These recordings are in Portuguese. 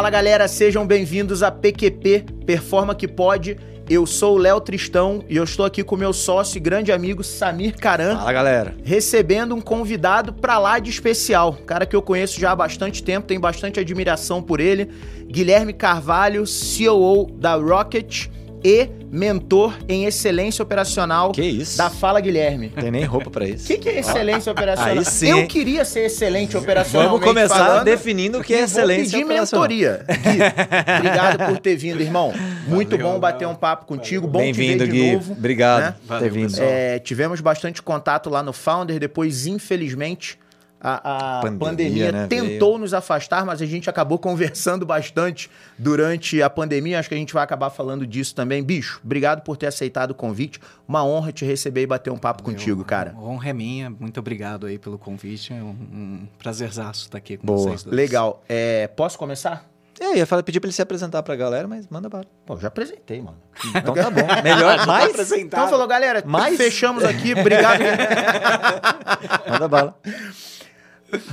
Fala galera, sejam bem-vindos a PQP Performa que Pode. Eu sou o Léo Tristão e eu estou aqui com meu sócio e grande amigo Samir Caran. Fala galera. Recebendo um convidado pra lá de especial. Cara que eu conheço já há bastante tempo, tenho bastante admiração por ele. Guilherme Carvalho, CEO da Rocket e mentor em excelência operacional Que isso? da Fala Guilherme. Tem nem roupa pra O isso. que, que é excelência operacional? Aí sim, eu queria ser excelente operacionalmente Vamos começar falando, definindo o que é e excelência Vou pedir operacional. mentoria. Gui, obrigado por ter vindo, irmão. Muito Valeu, bom bater um papo contigo. Bom te ver Bem-vindo, de Gui. novo. Obrigado né? por ter vindo. É, tivemos bastante contato lá no Founder, depois, infelizmente, a, a Pandemia, pandemia, né, tentou nos afastar, mas a gente acabou conversando bastante durante a pandemia. Acho que a gente vai acabar falando disso também. Bicho, obrigado por ter aceitado o convite. Uma honra te receber e bater um papo contigo, cara. A honra é minha. Muito obrigado aí pelo convite. É um, um prazerzaço estar aqui com Boa. vocês dois. Legal. É, posso começar? É, eu ia falar, pedir pra ele se apresentar pra galera, mas manda bala. Pô, já apresentei, mano. Então tá bom. Melhor, mais? Então falou, galera, Mais? fechamos aqui. Obrigado. Manda bala.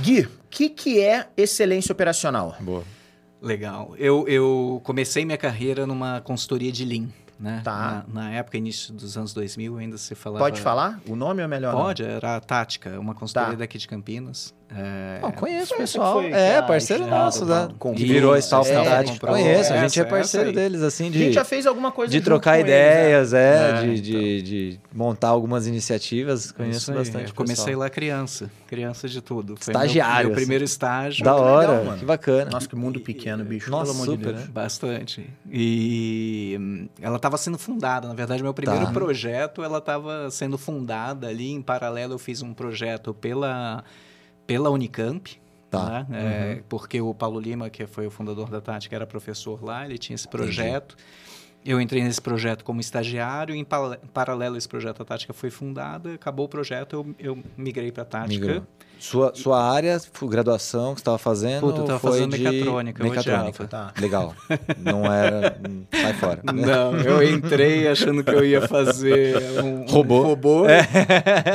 Gui, o que, que é excelência operacional? Boa. Legal. Eu, eu comecei minha carreira numa consultoria de Lean, né? Tá. Na, na época, início dos anos 2000, ainda se falava... Pode falar? O nome é melhor? não? Pode, era a Tática, uma consultoria Tá. daqui de Campinas. É, conheço o pessoal. É, a parceiro nosso, né? Que virou a é, comprou Conheço, a gente essa, é parceiro deles, assim, A de, gente já fez alguma coisa de trocar com eles, né? ideias, é, É, de, então. de, de montar algumas iniciativas. Conheço aí. bastante. Eu comecei pessoal. lá criança, criança de tudo. Foi Estagiário, Meu, meu primeiro estágio. Da hora, legal, mano. que bacana. Nossa, que mundo pequeno, bicho. Nossa, pelo amor de super, Deus. né? Bastante. E ela estava sendo fundada. Na verdade, meu primeiro Tá. projeto, ela estava sendo fundada ali. Em paralelo, eu fiz um projeto pela, pela Unicamp. Tá. né? É, porque o Paulo Lima, que foi o fundador da Tática, era professor lá, ele tinha esse projeto. Eu entrei nesse projeto como estagiário, em paralelo esse projeto, a Tática foi fundada, acabou o projeto, eu, eu migrei para a Tática. Migrou. Sua, sua área, graduação que você estava fazendo? Puta, eu tava foi fazendo de mecatrônica, Mecatrônica. Tá. Legal. Não era. hum, Sai fora. Não, eu entrei achando que eu ia fazer um um Robô. robô.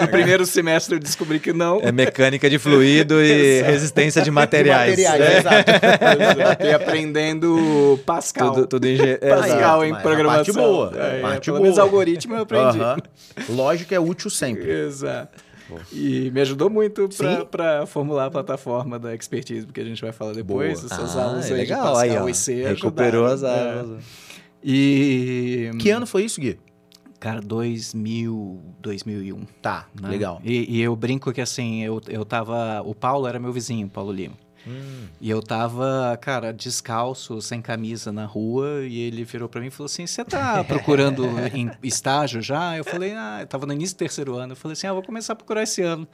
No primeiro semestre eu descobri que não. É mecânica de fluido e resistência de materiais. De materiais, É. exato. Exato, E aprendendo Pascal. Tudo, tudo engenheiro. Pascal em programação. parte boa, É, parte pelo menos algoritmo eu aprendi. Aham. Lógica é útil sempre. Exato. E me ajudou muito para formular a plataforma da expertise, porque a gente vai falar depois. Boa. Essas Ah, aulas é aí legal. de Aí, Pascal ó, e C recuperou as ajudaram. aulas. É. E... Que ano foi isso, Gui? Cara, 2000, 2001. Tá, né? legal. E, e eu brinco que assim, eu, eu tava. O Paulo era meu vizinho, o Paulo Lima. Hum. E eu tava, cara, descalço, sem camisa na rua, e ele virou pra mim e falou assim: Você tá procurando em estágio já? Eu falei: Ah, eu tava no início do terceiro ano. Eu falei assim: Ah, vou começar a procurar esse ano.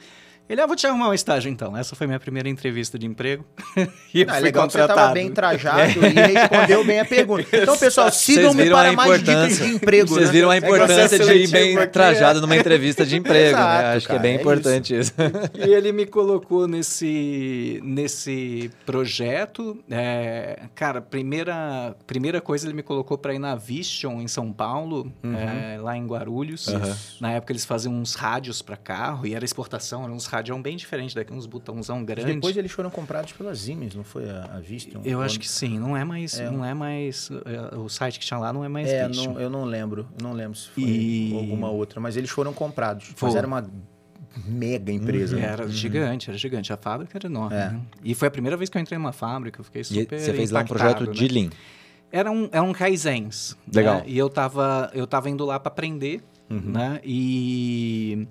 Ele, ah, vou te arrumar um estágio então. Essa foi minha primeira entrevista de emprego. e eu Não, é fui legal que você contratado. estava bem trajado e respondeu bem a pergunta. Então, pessoal, sigam-me para a mais dicas importância. de emprego. Vocês né? viram a importância de ir bem aqui, trajado numa entrevista de emprego, né? Exato, Acho que é cara, bem é importante isso. E ele me colocou nesse, nesse projeto. É, cara, primeira, primeira coisa, ele me colocou para ir na Vision em São Paulo, é, lá em Guarulhos. Uhum. Na época eles faziam uns rádios para carro e era exportação, eram uns rádios bem diferentes daqui, uns botãozão grande. Depois eles foram comprados pela Siemens, não foi a, a Visteon? Eu acho que sim, não é mais, É. não é mais é, o site que tinha lá não é mais É, não, eu não lembro. Eu não lembro se foi E- alguma outra, mas eles foram comprados. Foi. Mas era uma mega empresa. né? Era gigante, era gigante. A fábrica era enorme. É. né? E foi a primeira vez que eu entrei numa fábrica, eu fiquei E super você fez lá um projeto né? de Lean. Era um, era um Kaizens. Legal. né? E eu tava, eu tava indo lá para aprender, né? E...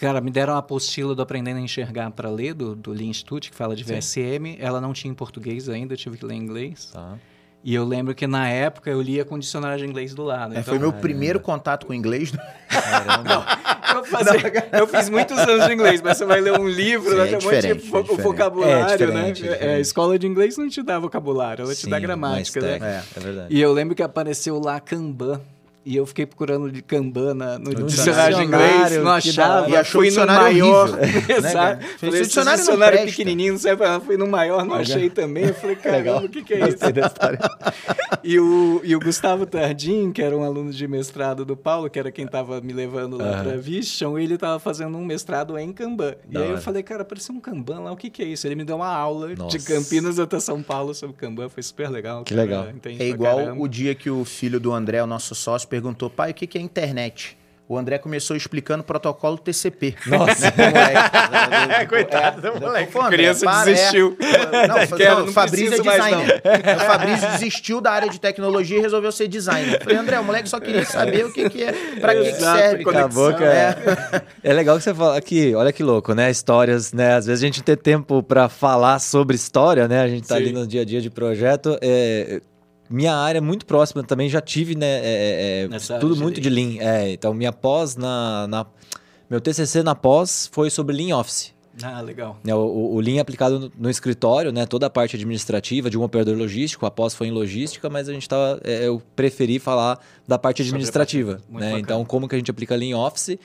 Cara, me deram a apostila do Aprendendo a Enxergar para ler, do, do Lean Institute, que fala de VSM. Ela não tinha em português ainda, eu tive que ler em inglês. Tá. E eu lembro que na época eu lia com dicionário de inglês do lado. É, então, foi meu primeiro contato com inglês. Caramba. eu, fazia- eu fiz muitos anos de inglês, mas você vai ler um livro, Sim, né, é tem um monte de é vo- diferente. vocabulário, É diferente, né? é É, a escola de inglês não te dá vocabulário, ela te dá Sim, gramática, né? técnico, É verdade. E eu lembro que apareceu lá Kanban. E eu fiquei procurando de Kanban na- no, No dicionário inglês, não achava. E achou o fui no maior. horrível, Exato. cara? Falei, dicionário não dicionário presta. pequenininho, não pra nada. Fui no maior, não achei também. Eu falei, caramba, o que, que é isso? E o, e o Gustavo Tardim, que era um aluno de mestrado do Paulo, que era quem estava me levando lá Aham. pra Vision, ele estava fazendo um mestrado em Kanban. E Da aí eu falei, cara, parecia um Kanban lá, o que, que é isso? Ele me deu uma aula Nossa. de Campinas até São Paulo sobre Kanban, foi super legal. Que cara, legal. É igual o dia que o filho do André, o nosso sócio, perguntou: pai, o que que é internet? O André começou explicando o protocolo TCP. Nossa. moleque. Coitado do moleque. Pô, André, criança para, desistiu. É. Não, não, não o Fabrício é mais, designer. O Fabrício desistiu da área de tecnologia e resolveu ser designer. Eu falei, André, o moleque só queria saber o que, que é, pra que, que serve. Acabou, cara. É. legal que você fala aqui, olha que louco, né? Histórias, né? Às vezes a gente tem tempo pra falar sobre história, né? A gente tá Sim. ali no dia a dia de projeto. É, minha área é muito próxima também, já tive, né? é, é, é, tudo muito de Lean. É, então, minha pós na, na- Meu TCC na pós foi sobre Lean Office. Ah, legal. né, O, o, o Lean aplicado no, no escritório, né? Toda a parte administrativa de um operador logístico, a pós foi em logística, mas a gente tava. é, eu preferi falar da parte administrativa. parte- né? bacana. Então, como que a gente aplica Lean Office?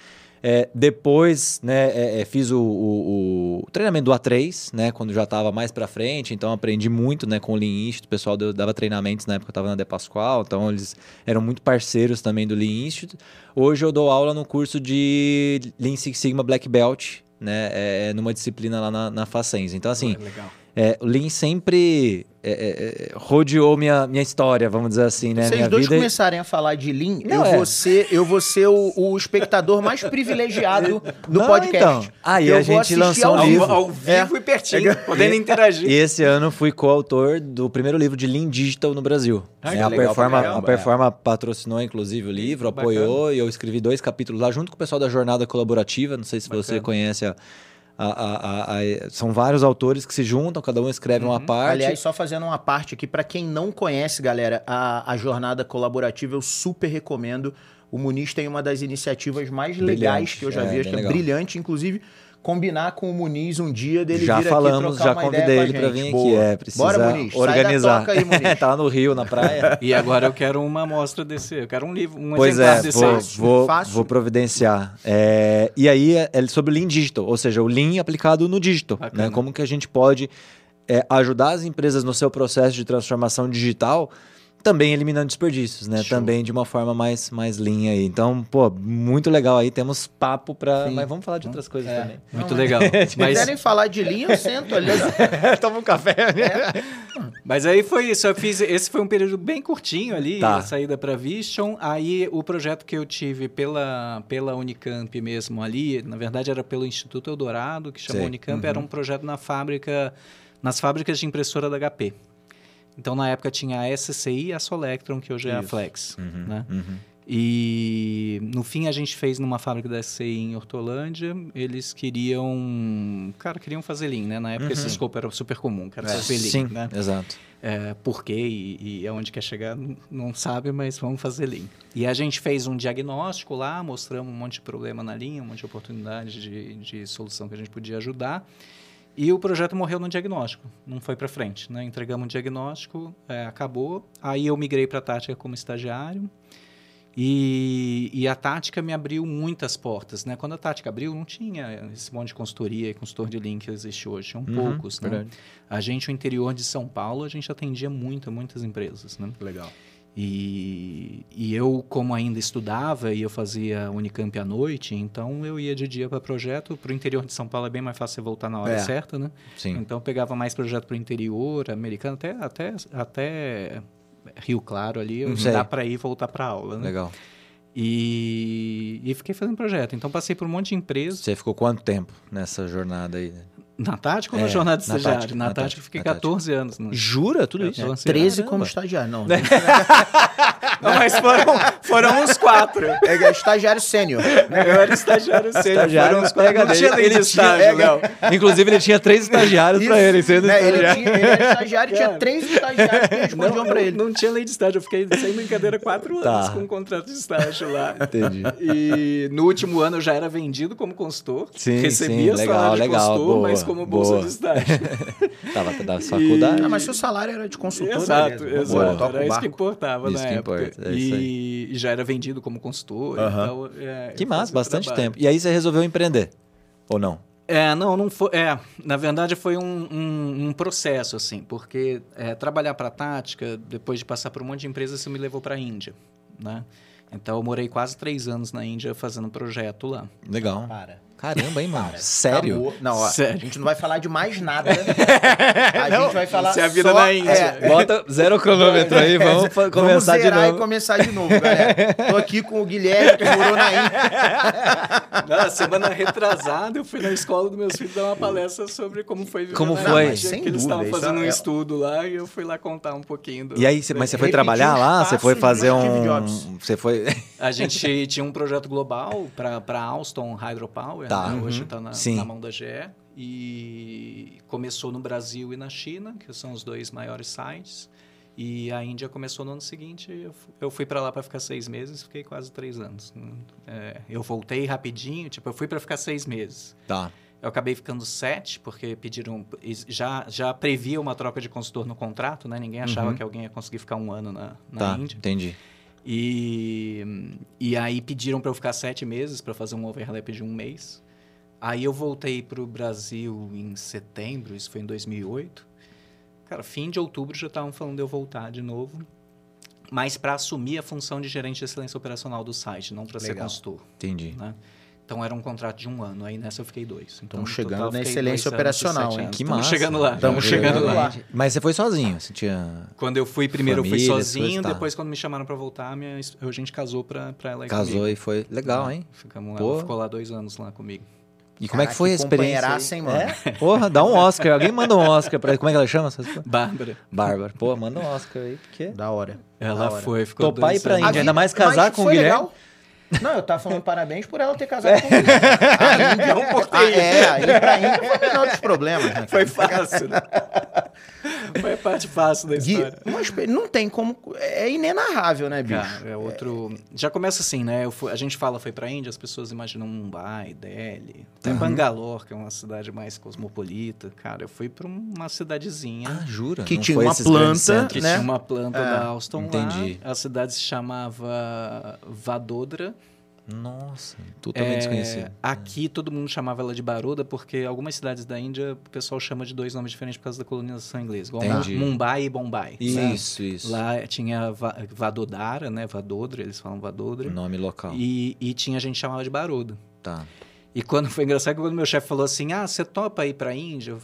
É, depois, né, é, é, fiz o, o- o treinamento do A3, né, quando já estava mais para frente, então aprendi muito, né, com o Lean Institute, o pessoal deu- dava treinamentos na época, eu estava na De Pascoal, então eles eram muito parceiros também do Lean Institute. Hoje eu dou aula no curso de Lean Six Sigma Black Belt, né, é, numa disciplina lá na, na Facens. Então, assim, legal. É, o Lean sempre é, é, é, rodeou minha, minha história, vamos dizer assim, né, Se minha vocês dois vida. começarem a falar de Lean, Não, eu, é. vou ser, eu vou ser o, o espectador mais privilegiado do Não, podcast. então. Aí Eu a gente lançou ao um Ao, livro. ao vivo e pertinho, podendo interagir. E esse ano fui coautor do primeiro livro de Lean Digital no Brasil. Ah, É, a, legal Performa, pra a caramba, Performa patrocinou, inclusive, o livro, Bacana. apoiou, e eu escrevi dois capítulos lá junto com o pessoal da Jornada Colaborativa. Não sei se você Bacana. conhece a. a- a- a- são vários autores que se juntam, cada um escreve uma parte. Aliás, só fazendo uma parte aqui, pra quem não conhece, galera, a, jornada colaborativa eu super recomendo. O Muniz tem uma das iniciativas mais Brilhante, legais que eu já é, vi, acho que é legal. brilhante, inclusive combinar com o Muniz um dia dele já vir falamos, aqui trocar já uma convidei ideia com a ele gente. vir Boa. aqui. É, precisa Bora, Muniz, sai da organizar. toca aí, Muniz. tá lá no Rio, na praia. E agora eu quero uma amostra desse, eu quero um livro, um Pois exemplar é, desse. vou, Fácil, vou, fácil. vou providenciar. É, e aí é é sobre o Lean Digital, ou seja, o Lean aplicado no digital. Né? Como que a gente pode é, ajudar as empresas no seu processo de transformação digital, também eliminando desperdícios, né? Show. Também de uma forma mais, mais lean aí. Então, pô, muito legal aí. Temos papo pra... Sim. Mas vamos falar de outras coisas É. também. Muito Não, legal. Se Mas, quiserem falar de linha, eu sento ali. Toma um café. mas aí foi isso. Eu fiz. Esse foi um período bem curtinho ali, Tá. a saída para Vision. Aí o projeto que eu tive pela, pela Unicamp mesmo ali, na verdade era pelo Instituto Eldorado, que chamou Sei. Unicamp, era um projeto na fábrica, nas fábricas de impressora da HP. Então, na época, tinha a SCI e a Solectron, que hoje é a Isso. Flex. Uhum, né? uhum. E no fim a gente fez numa fábrica da SCI em Hortolândia. Eles queriam. Cara, queriam fazer Lean, né? Na época esse escopo era super comum, cara, fazer Lean, Sim, né? exato. É, por quê e, e aonde quer chegar, não, não sabe, mas vamos fazer Lean. E a gente fez um diagnóstico lá, mostramos um monte de problema na linha, um monte de oportunidade de, de solução que a gente podia ajudar. E o projeto morreu no diagnóstico, não foi para frente. Né? Entregamos o diagnóstico, é, acabou. Aí eu migrei para a Tática como estagiário. E, e a Tática me abriu muitas portas. Né? Quando a Tática abriu, não tinha esse monte de consultoria e consultor de Lean que existe hoje. Tinham Uhum, poucos. Né? A gente, o interior de São Paulo, a gente atendia muito, muitas empresas, né? Legal. E, e eu, como ainda estudava e eu fazia Unicamp à noite, então eu ia de dia para projeto. Para o interior de São Paulo é bem mais fácil você voltar na hora É. certa, né? Sim. Então eu pegava mais projeto para o interior, americano, até, até, até Rio Claro ali, eu Hum, sei. dá para ir e voltar para aula, né? Legal. E, e fiquei fazendo projeto. Então passei por um monte de empresas. Você ficou quanto tempo nessa jornada aí? Na Tática ou na É, jornada de estagiário? Tática, na, na Tática Tática, eu fiquei na Tática. 14 anos. Né? Jura tudo isso? 14 13 Caramba. como estagiário. Não, Não, mas foram, foram uns quatro. é estagiário sênior. Eu era estagiário sênior. Estagiário, foram uns quatro. Não tinha dele, lei de ele tinha- estágio, é, Léo. Inclusive, ele tinha três estagiários pra Isso, ele, sendo né? ele, estagiário. tinha, ele era estagiário, tinha Cara. três estagiários que respondiam Não, pra ele. não tinha lei de estágio. Eu fiquei sem brincadeira quatro anos Tá. com um contrato de estágio lá. Entendi. E no último ano eu já era vendido como consultor. Sim, Recebia sim, legal, salário de legal, consultor, boa, mas como bolsa boa. de estágio. Tava da faculdade. Ah, mas seu salário era de consultor, exato, beleza. exato. Boa, era isso que importava Isso na que época. É e já era vendido como consultor. Então, é, Que massa, bastante trabalho. tempo. E aí você resolveu empreender? Ou não? É, não, não foi. É, na verdade foi um, um, um processo, assim, porque é, trabalhar para a tática, depois de passar por um monte de empresas, isso me levou para a Índia, né? Então eu morei quase três anos na Índia fazendo um projeto lá. Legal. Para. Caramba, hein, mano? Sério? Acabou. Não, ó, Sério. a gente não vai falar de mais nada. A gente vai falar Isso é a vida só... na Índia. É, Bota zero cronômetro aí, vamos fa- Vamos começar de zerar novo. e começar de novo, galera. Tô aqui com o Guilherme, que morou na Índia. Na semana retrasada, eu fui na escola dos meus filhos dar uma palestra sobre como foi viver Como na foi? Índia, Sem que eles estavam fazendo um é- estudo lá e eu fui lá contar um pouquinho. Do... E aí, mas você foi trabalhar lá? Você foi fazer um. Você foi. A gente tinha um projeto global para Alstom Hydropower, Tá. né? hoje Uhum. está na, na mão da GE. E começou no Brasil e na China, que são os dois maiores sites. E a Índia começou no ano seguinte. Eu, fu- eu fui para lá para ficar seis meses, fiquei quase três anos. É, eu voltei rapidinho, tipo, eu fui para ficar seis meses. Tá. Eu acabei ficando sete, porque pediram. Já, já previa uma troca de consultor no contrato, né? Ninguém achava Uhum. que alguém ia conseguir ficar um ano na, na Tá. Índia. Entendi. E, e aí pediram para eu ficar sete meses para fazer um overlap de um mês. Aí eu voltei para o Brasil em setembro, isso foi em 2008. Cara, fim de outubro já estavam falando de eu voltar de novo. Mas para assumir a função de gerente de excelência operacional do site, não para ser consultor. Entendi. Né? Então era um contrato de um ano, aí nessa eu fiquei dois. Então, Tamo no chegando total, na excelência operacional, hein? Que Tamo massa. chegando lá. Tamo chegando lá. Mas você foi sozinho? Você tinha. Quando eu fui primeiro, eu fui Família, sozinho. tá. Depois, quando me chamaram para voltar, minha, a gente casou para ela ir Casou comigo. e foi. Legal, É, hein? Ficamos, Pô. ela ficou lá dois anos lá comigo. E como é que foi a experiência? hein, mano? É? Porra, dá um Oscar. Alguém manda um Oscar pra Como é que ela chama? Bárbara. Bárbara. Pô, manda um Oscar aí, porque. Da hora. Ela Da hora. foi, ficou Topar dois ir pra. Índia, ainda mais casar com o Guilherme. legal. Não, eu tava falando parabéns por ela ter casado com o Guilherme. A Índia, Não por ter ah, é, ir pra Índia foi o menor dos problemas, né? Foi fácil, né? Foi parte fácil da Gui, história. experi- não tem como. É inenarrável, né, bicho? Cara, é outro. Já começa assim, né? Eu fui- a gente fala foi pra Índia, as pessoas imaginam Mumbai, Delhi, até Uhum. Bangalore, que é uma cidade mais cosmopolita. Cara, eu fui pra uma cidadezinha Ah, jura? Que Não tinha foi uma planta, que né? tinha uma planta É, da Alstom entendi. lá. A cidade se chamava Vadodara. Nossa, totalmente É, desconhecido. Aqui todo mundo chamava ela de Baroda, porque algumas cidades da Índia o pessoal chama de dois nomes diferentes por causa da colonização inglesa. Igual Entendi. Mumbai e Bombay. né? Isso, isso. Lá tinha Va- Vadodara, né? Vadodra, eles falam Vadodra. Nome local. E, e tinha gente que chamava de Baroda. Tá. E quando foi engraçado, que quando meu chefe falou assim: Ah, você topa ir pra Índia? Eu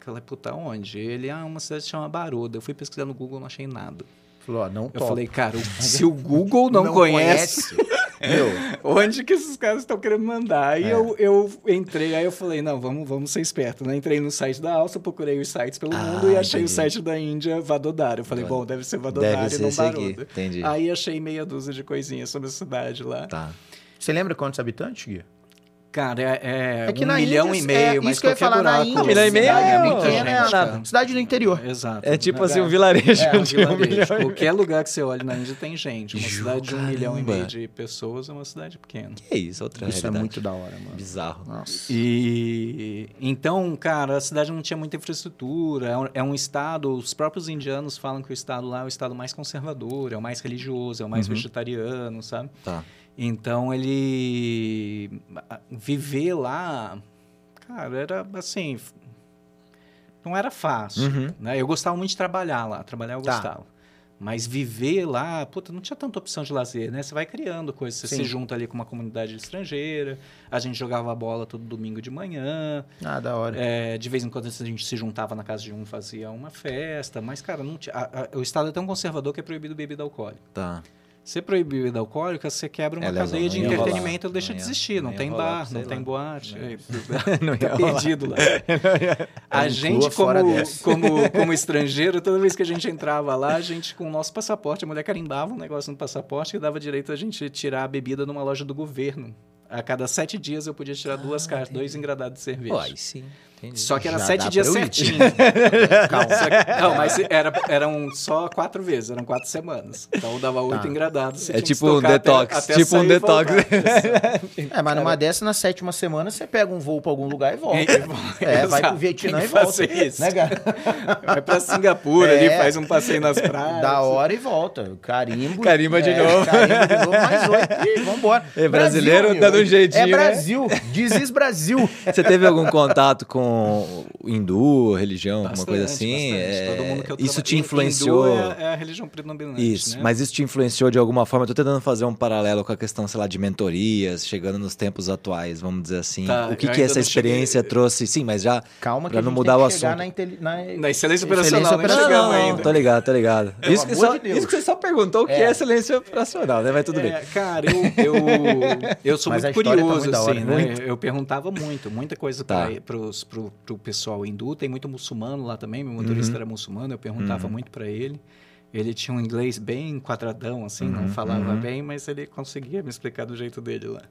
falei, puta, onde? Ele, ah, uma cidade que chama Baroda. Eu fui pesquisar no Google, não achei nada. Falou, não Eu falei, cara, se o Google não, conhece, Meu, onde que esses caras estão querendo mandar? Aí É. eu, eu entrei, aí eu falei, não, vamos, vamos ser esperto, né? Entrei no site da Alça, procurei os sites pelo Ah, mundo e achei entendi. o site da Índia, Vadodara. Eu falei, bom, deve ser Vadodara Deve e ser não. Baroda. Entendi. Aí achei meia dúzia de coisinhas sobre a cidade lá. Tá. você lembra quantos habitantes, Gui? Cara, é, é, É que um na milhão Índia, e meio, é, mas isso que eu ia falar, na buraco. Índia, Um milhão e meio cidade é muita pequena, gente, é nada. Cidade do interior. Exato. É tipo assim, um vilarejo É, um um vilarejo. milhão. Qualquer lugar que você olhe na Índia tem gente. Uma Ju, cidade de um milhão e meio de pessoas é uma cidade pequena. Que é isso, outra Isso é realidade. muito da hora, mano. Bizarro. Nossa. E então, cara, a cidade não tinha muita infraestrutura. É um, é um estado. Os próprios indianos falam que o estado lá é o estado mais conservador, é o mais religioso, é o mais Uhum. vegetariano, sabe? Tá. Então ele viver lá, cara, era assim, não era fácil, Uhum. né? Eu gostava muito de trabalhar lá, trabalhar eu Tá. gostava. Mas viver lá, puta, não tinha tanta opção de lazer, né? Você vai criando coisas, você Sim. se junta ali com uma comunidade estrangeira, a gente jogava bola todo domingo de manhã, Ah, da hora. é, de vez em quando a gente se juntava na casa de um, fazia uma festa, mas, cara, não tinha, a- a- o estado é tão conservador que é proibido bebida alcoólica. Tá. Você proibir bebida alcoólica, você quebra uma É, cadeia de não ia rolar. entretenimento, deixa de existir. Não, não tem rolar, bar, não tem lá. boate. Não É, tá perdido lá. A gente, como, como, como estrangeiro, toda vez que a gente entrava lá, a gente, com o nosso passaporte, a mulher carimbava um negócio no passaporte que dava direito a gente tirar a bebida numa loja do governo. A cada sete dias eu podia tirar duas Ah, cartas, entendi. dois engradados de cerveja. Pô, aí sim. Entendi. Só que era Já sete dias certinho. Calma. Só que- não, mas era, eram só quatro vezes, eram quatro semanas. Então dava oito Tá. engradados. É tipo um estocar até- detox, até tipo um detox. voltar. É, mas numa dessa, na sétima semana, você pega um voo pra algum lugar e volta. E- É, vai pro. Vietnã e volta. isso. Né, cara? Vai pra Singapura É. ali, faz um passeio nas praias. Da hora e volta. Carimbo. Carimba de É, novo. Carimba de novo, mais oito. E vambora. É, brasileiro amigo. dando um jeitinho, É né? Brasil. Diz Brasil. Você teve algum contato com hindu, religião, alguma Bastante, coisa assim? É, Todo mundo que eu isso te influenciou? Hindu é, é a religião predominante, Isso, né? mas isso te influenciou de alguma forma? Eu tô tentando fazer um paralelo com a questão, sei lá, de mentorias, chegando nos tempos atuais, vamos dizer assim. Tá, o que, que essa não cheguei- experiência trouxe? Sim, mas já Calma que não mudar o assunto. na, na... Na excelência operacional, né? Não, chegamos não, ainda. tô ligado, tô ligado. Pelo Isso que, só, de isso que você só perguntou o que é, É. excelência operacional, né? Mas tudo bem. É, cara, eu, eu, eu sou Mas muito tá curioso, assim, né? né? Eu perguntava muito, muita coisa Tá. para pros, pro, pro pessoal hindu. Tem muito muçulmano lá também, meu motorista Uhum. era muçulmano, eu perguntava muito para ele. Ele tinha um inglês bem quadradão, assim, não falava uhum. bem, mas ele conseguia me explicar do jeito dele lá.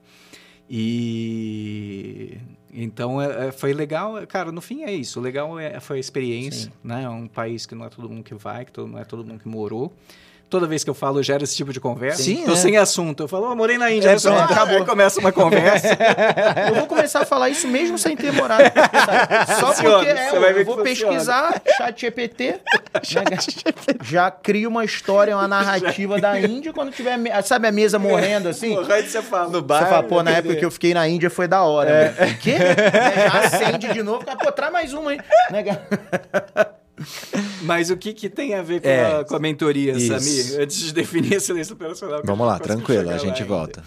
E então é, é, foi legal, cara. No fim é isso. O legal é, foi a experiência, Sim. né? É um país que não é todo mundo que vai, que todo- não é todo mundo que morou. Toda vez que eu falo, gera esse tipo de conversa. Sim, Tô é. sem assunto. Eu falo, oh, morei na Índia. É, a pessoa, pronto, "Ah", acabou. começa uma conversa. Eu vou começar a falar isso mesmo sem ter morado. sabe? Só Funciona, porque é, você vai ver eu vou funciona. pesquisar chat GPT, né, já crio uma história, uma narrativa da Índia quando tiver, me- sabe a mesa morrendo assim? Porra, aí você fala, no Você fala, pô, na época que eu fiquei na Índia foi da hora. É. Quê? Né, Já acende de novo. Pô, traz mais uma aí. Né? Mas o que, que tem a ver com, É, a, com a mentoria, isso. Samir? Antes de definir a excelência operacional. Vamos lá, tranquilo, a gente ainda. volta.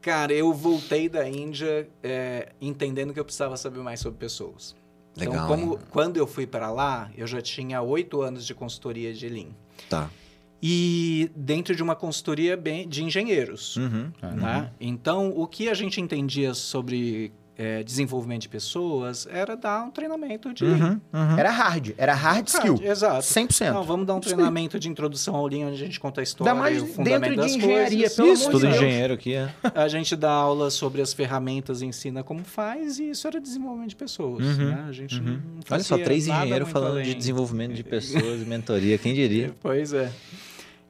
Cara, eu voltei da Índia é, entendendo que eu precisava saber mais sobre pessoas. Legal, então, como, quando eu fui para lá, eu já tinha oito anos de consultoria de Lean. Tá. E dentro de uma consultoria bem, de engenheiros. Uhum. né? Então, o que a gente entendia sobre é, desenvolvimento de pessoas era dar um treinamento de. Uhum. Uhum. Era hard, era hard skill. Hard, Exato. 100%. Não, vamos dar um treinamento de introdução ao Lean, onde a gente conta a história Ainda mais e o dentro fundamento de das engenharia, coisas. pelo Isso, amor tudo de engenheiro aqui, é. A gente dá aula sobre as ferramentas, ensina como faz, e isso era desenvolvimento de pessoas. Uhum, né? A gente não Olha só, três engenheiros falando de além. desenvolvimento de pessoas e mentoria, quem diria? Pois é.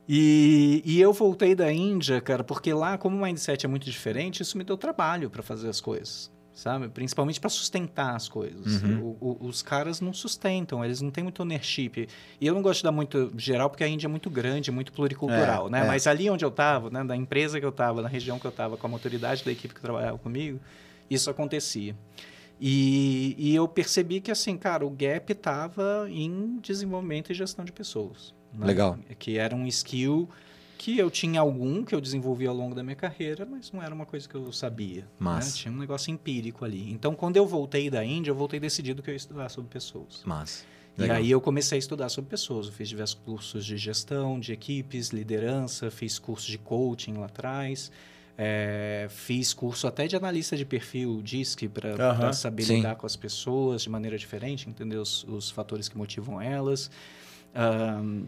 E, e eu voltei da Índia, cara, porque lá, como o mindset é muito diferente, isso me deu trabalho para fazer as coisas, sabe? Principalmente para sustentar as coisas. Uhum. O- o- os caras não sustentam, eles não têm muito ownership. E eu não gosto de dar muito geral, porque a Índia é muito grande, muito pluricultural, É, né? é. Mas ali onde eu estava, né, da empresa que eu estava, na região que eu estava, com a maturidade da equipe que trabalhava comigo, isso acontecia. E, e eu percebi que, assim, cara, o gap estava em desenvolvimento e gestão de pessoas. né? Legal. Que era um skill que eu tinha algum, que eu desenvolvi ao longo da minha carreira, mas não era uma coisa que eu sabia. né? Massa. Tinha um negócio empírico ali. Então, quando eu voltei da Índia, eu voltei decidido que eu ia estudar sobre pessoas. Mas. E aí eu comecei a estudar sobre pessoas. Eu fiz diversos cursos de gestão, de equipes, liderança, fiz curso de coaching lá atrás. é, fiz curso até de analista de perfil, DISC, para Aham. saber Sim. lidar com as pessoas de maneira diferente, entender os, os fatores que motivam elas. Ahn,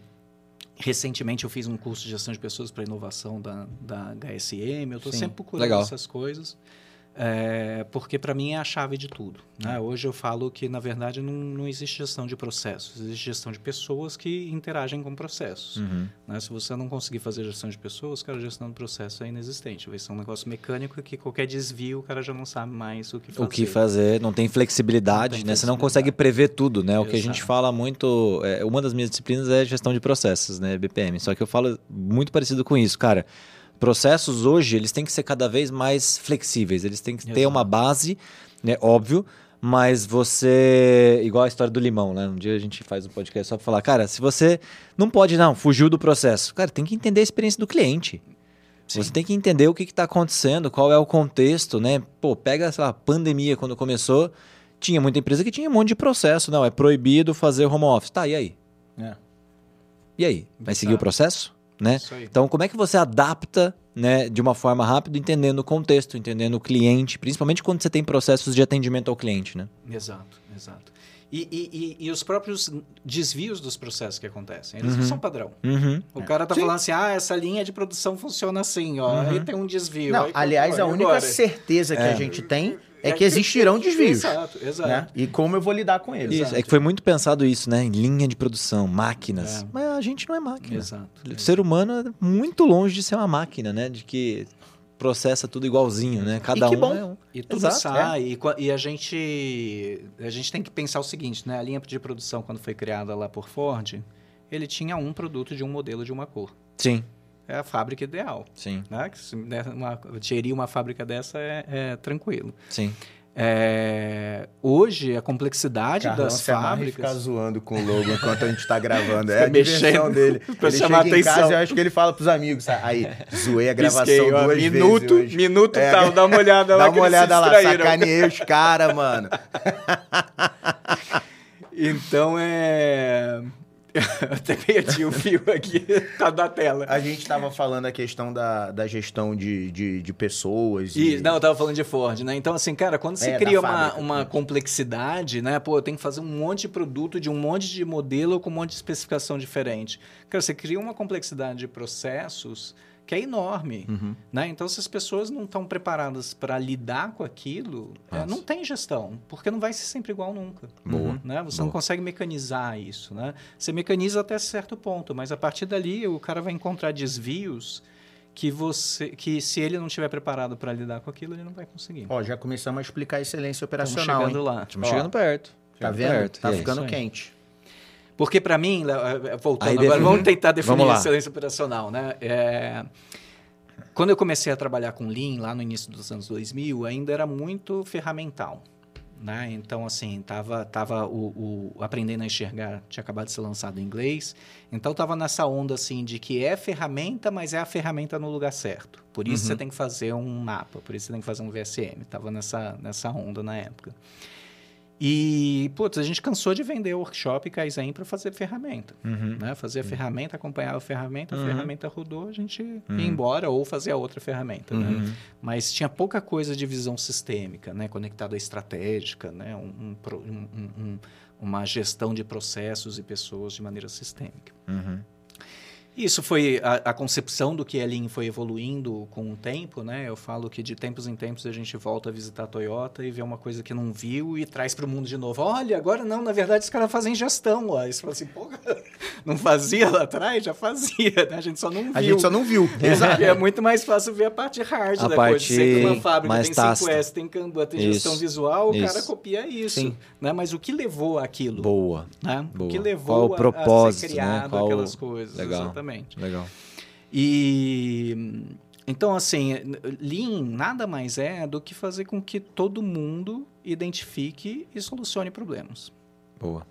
recentemente eu fiz um curso de gestão de pessoas para inovação da, da HSM. Eu estou sempre procurando Legal. essas coisas. É, porque para mim é a chave de tudo. né? Hoje eu falo que, na verdade, não, não existe gestão de processos, existe gestão de pessoas que interagem com processos. Uhum. né? Se você não conseguir fazer gestão de pessoas, cara, a gestão de processo é inexistente. Vai ser um negócio mecânico que qualquer desvio o cara já não sabe mais o que fazer. O que fazer, não tem flexibilidade, Não tem né? Você não consegue prever tudo, né? O que a gente fala muito. é, uma das minhas disciplinas é gestão de processos, né? BPM. Só que eu falo muito parecido com isso, cara. Processos hoje, eles têm que ser cada vez mais flexíveis, eles têm que ter Exato. uma base, né? Óbvio. Mas você. Igual a história do limão, né? Um dia a gente faz um podcast só pra falar, cara, se você não pode, não, fugiu do processo. Cara, tem que entender a experiência do cliente. Sim. Você tem que entender o que está acontecendo, qual é o contexto, né? Pô, pega, sei lá, a pandemia quando começou, tinha muita empresa que tinha um monte de processo. Não, é proibido fazer home office. Tá, e aí? É. E aí? Vai seguir o processo? Né? Então, como é que você adapta né, de uma forma rápida, entendendo o contexto, entendendo o cliente, principalmente quando você tem processos de atendimento ao cliente, né? Exato, exato. E, e, e, e os próprios desvios dos processos que acontecem, eles Uhum. não são padrão. Uhum. O cara tá Sim. falando assim, ah, essa linha de produção funciona assim, ó, Uhum. aí tem um desvio. Não, aí, aliás, pô, a única agora? certeza que É. a gente tem é que existirão desvios. Exato, exato. Né? E como eu vou lidar com eles. Isso, é que foi muito pensado isso, né? Em linha de produção, máquinas. É. Mas a gente não é máquina. Exato. O ser humano é muito longe de ser uma máquina, né? De que processa tudo igualzinho, né? Cada que um bom. é um. E tudo Exato, é. sai. E, qua- e a gente a gente tem que pensar o seguinte, né? A linha de produção, quando foi criada lá por Ford, ele tinha um produto de um modelo de uma cor. Sim, É a fábrica ideal. sim, Né? Que se der uma, gerir uma fábrica dessa é, é tranquilo. sim. É, hoje, a complexidade Carlão das se fábricas... fica zoando com o logo enquanto a gente tá gravando. É a diversão mexendo dele. pra ele chamar chega em casa atenção. e eu acho que ele fala pros amigos. sabe? Aí, zoei a gravação Pisquei, ó, duas minuto, vezes hoje. minuto É, tal, dá uma olhada lá Dá uma olhada lá, sacaneei os caras, mano. Então é. Eu até perdi o fio aqui tá da tela. A gente tava falando a questão da, da gestão de, de, de pessoas. E, E, não, eu tava falando de Ford, né? Então, assim, cara, quando você É, cria uma, fábrica. uma complexidade, né? Pô, eu tenho que fazer um monte de produto de um monte de modelo com um monte de especificação diferente. Cara, você cria uma complexidade de processos que é enorme, Uhum. né? Então, se as pessoas não estão preparadas para lidar com aquilo, é, não tem gestão, porque não vai ser sempre igual nunca. Boa. Né? Você Boa. não consegue mecanizar isso, né? Você mecaniza até certo ponto, mas a partir dali o cara vai encontrar desvios que você, que se ele não estiver preparado para lidar com aquilo, ele não vai conseguir. Ó, já começamos a explicar a excelência Estamos operacional, chegando hein? lá. Estamos Ó, chegando perto. Tá Chegando vendo? perto. Tá E aí? ficando quente. Porque para mim, Léo, eh, voltando Aí agora, vamos tentar definir Vamos excelência operacional, né? É, Quando eu comecei a trabalhar com Lean lá no início dos anos 2000, ainda era muito ferramental. Né? Então, assim, tava, tava o, o Aprendendo a Enxergar, tinha acabado de ser lançado em inglês. Então, tava nessa onda, assim, de que é ferramenta, mas é a ferramenta no lugar certo. Por isso Uhum. você tem que fazer um mapa, por isso você tem que fazer um VSM. Tava nessa, nessa onda na época. E, putz, a gente cansou de vender workshop e Kaizen para fazer ferramenta. Uhum. Né? Fazer a ferramenta, acompanhar a ferramenta, a Uhum. ferramenta rodou, a gente Uhum. ia embora ou fazer a outra ferramenta. né? Uhum. Mas tinha pouca coisa de visão sistêmica, né? conectada à estratégica, né? um, um um- um- um- uma gestão de processos e pessoas de maneira sistêmica. Isso foi a, a concepção do que a Lean foi evoluindo com o tempo, né? Eu falo que de tempos em tempos a gente volta a visitar a Toyota e vê uma coisa que não viu e traz para o mundo de novo. Olha, agora não, na verdade os caras fazem gestão lá. Você fala assim, pô, não fazia lá atrás? Já fazia, né? A gente só não viu. A gente só não viu. Exato. É muito mais fácil ver a parte hard A da parte coisa. Você tem uma fábrica, mais tem tácita. 5S, tem Kanban, tem Isso. gestão visual, o Isso. cara copia isso. Sim. Né? Mas o que levou aquilo? Boa. Né? O Boa. que levou Qual o a- a, propósito, ser né? criado Qual o- aquelas coisas. Legal. Exatamente. Legal. E então assim, Lean nada mais é do que fazer com que todo mundo identifique e solucione problemas. Boa.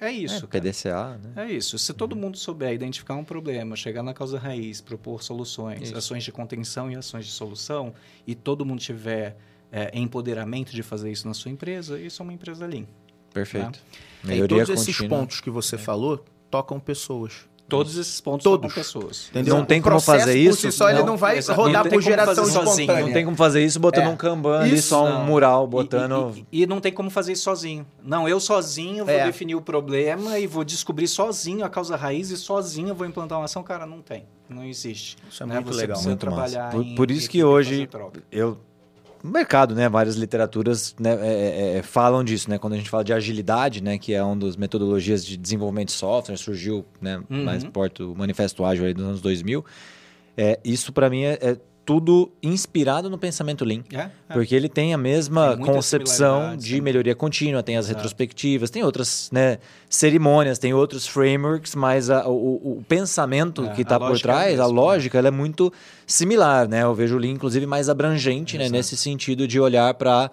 É é isso. é, cara. PDCA, né? É isso. Se todo mundo souber identificar um problema, chegar na causa raiz, propor soluções, Isso. ações de contenção e ações de solução, e todo mundo tiver é, empoderamento de fazer isso na sua empresa, isso é uma empresa Lean. Perfeito. E Melhoria todos esses contínua. pontos que você falou tocam pessoas. Todos esses pontos Todos. são pessoas. Entendeu? Não tem O como fazer por isso? si só ele Não, não vai exato. rodar Não por geração sozinho. espontânea. Não tem como fazer isso botando É. um Kanban ali, Isso, só um não. mural, E- botando... E, e- e não tem como fazer isso sozinho. Não, eu sozinho vou É. definir o problema e vou descobrir sozinho a causa raiz e sozinho eu vou implantar uma ação. Cara, não tem. Não existe. Isso é né? muito Você legal. Muito trabalhar Por- em por isso que hoje- eu mercado, né, várias literaturas né, é, é, falam disso, né, quando a gente fala de agilidade, né, que é uma das metodologias de desenvolvimento de software, surgiu, né, Uhum. mais perto o manifesto ágil aí dos anos 2000. É, isso para mim é, é tudo inspirado no pensamento Lean. É, é. Porque ele tem a mesma Tem concepção de melhoria contínua, tem as Exato. retrospectivas, tem outras né, cerimônias, tem outros frameworks, mas a- o, o- pensamento É, que a está por é a trás, a mesma, lógica, ela é muito similar. Né? Eu vejo o Lean, inclusive, mais abrangente né, Exato. nesse sentido de olhar para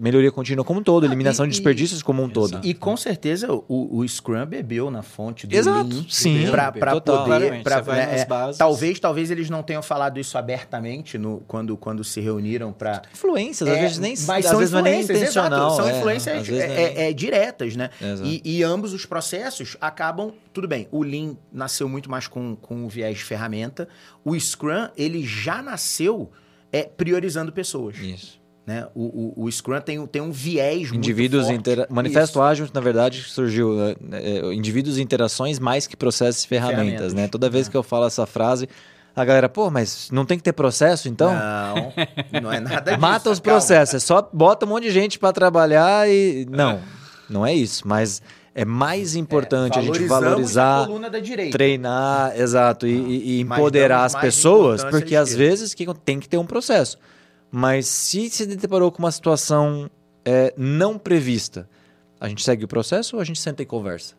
melhoria contínua como um todo, eliminação e- de desperdícios como um todo. Exato. E com certeza o, o Scrum bebeu na fonte do Exato, Lean sim, pra, pra total. poder... Pra- você vai né, nas é, bases. talvez, talvez eles não tenham falado isso abertamente no, quando, quando se reuniram para Influências, às É, vezes nem mas às são vezes não é nem influências, intencional. exato, são é, influências às é, é nem- é, é, diretas, né? E, e ambos os processos acabam. Tudo bem, o Lean nasceu muito mais com, com o viés de ferramenta. O Scrum, ele já nasceu é, priorizando pessoas. Isso. Né? O, o, o Scrum tem, tem um viés Indivíduos, muito forte. intera... Manifesto Isso. Ágil, na verdade, surgiu né, é, indivíduos e interações mais que processos e ferramentas, Ferramentas. né? Toda vez É. que eu falo essa frase, A galera, pô, mas não tem que ter processo, então? Não, não é nada disso. Mata os processos, é só bota um monte de gente pra trabalhar e. Não, não é isso. Mas é mais importante a gente valorizar, a treinar, exato, e- e, e empoderar as pessoas, porque às vezes que tem que ter um processo. Mas se se deparou com uma situação é, não prevista, a gente segue o processo ou a gente senta e conversa?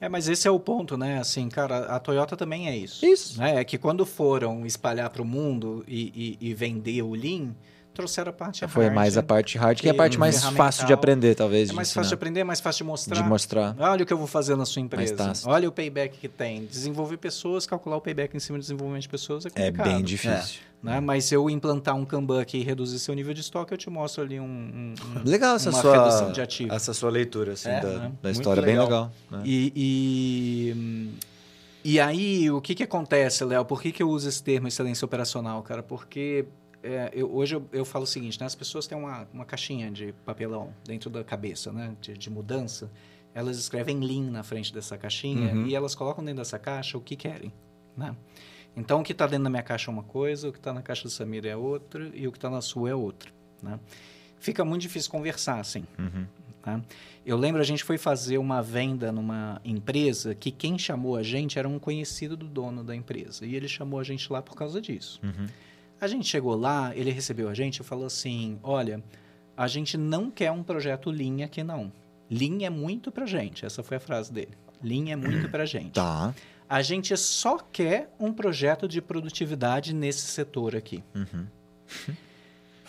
É, mas esse é o ponto, né? Assim, cara, a Toyota também é isso. Isso. Né? É que quando foram espalhar para o mundo e, e- e vender o Lean, trouxeram a parte Foi hard. mais a parte hard, que é a parte um mais fácil de aprender, talvez. É de mais fácil de aprender, é mais fácil de mostrar. de mostrar. Olha o que eu vou fazer na sua empresa. Olha o payback que tem. Desenvolver pessoas, calcular o payback em cima do desenvolvimento de pessoas é É complicado. bem difícil. Né? Mas se eu implantar um Kanban aqui e reduzir seu nível de estoque, eu te mostro ali um, um- Legal essa uma sua, redução de ativo. essa sua leitura assim, É, da, né? da história. Bem legal. legal. né? E, e, e aí, o que, que acontece, Léo? Por que, que eu uso esse termo excelência operacional, cara? Porque é, eu- hoje eu, eu falo o seguinte, né? As pessoas têm uma, uma caixinha de papelão dentro da cabeça, né? De, de mudança. Elas escrevem Lean na frente dessa caixinha Uhum. e elas colocam dentro dessa caixa o que querem, né? Então, o que está dentro da minha caixa é uma coisa, o que está na caixa do Samir é outra e o que está na sua é outra, né? Fica muito difícil conversar, assim. Uhum. Tá? Eu lembro a gente foi fazer uma venda numa empresa que quem chamou a gente era um conhecido do dono da empresa. E ele chamou a gente lá por causa disso. Uhum. A gente chegou lá, ele recebeu a gente e falou assim: Olha, a gente não quer um projeto Lean aqui não. Lean é muito pra gente. Essa foi a frase dele. Lean é muito pra gente. Tá. A gente só quer um projeto de produtividade nesse setor aqui. Uhum.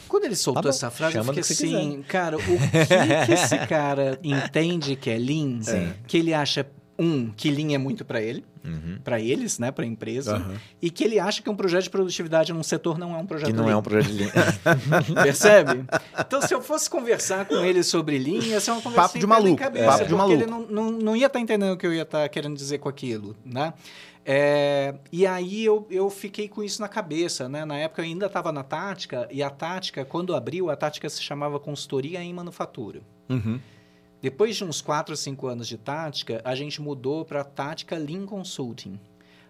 Quando ele soltou Tá essa frase, eu chama do fiquei assim, cara, o que, que esse cara entende que é Lean? Que ele acha, um, que Lean é muito para ele, Uhum. para eles, né, para a empresa, Aham. e que ele acha que um projeto de produtividade num setor não é um projeto Que não Lean. é um projeto de linha. Percebe? Então, se eu fosse conversar com ele sobre Lean, ia ser uma conversa Papo de maluco, cabeça, papo de porque maluco. ele não, não, não ia estar entendendo o que eu ia estar querendo dizer com aquilo, né? É, e aí eu, eu fiquei com isso na cabeça, né? Na época eu ainda estava na Tática, e a Tática, quando abriu, a Tática se chamava Consultoria em Manufatura. Uhum. Depois de uns 4 ou 5 anos de Tática, a gente mudou para Tática Lean Consulting.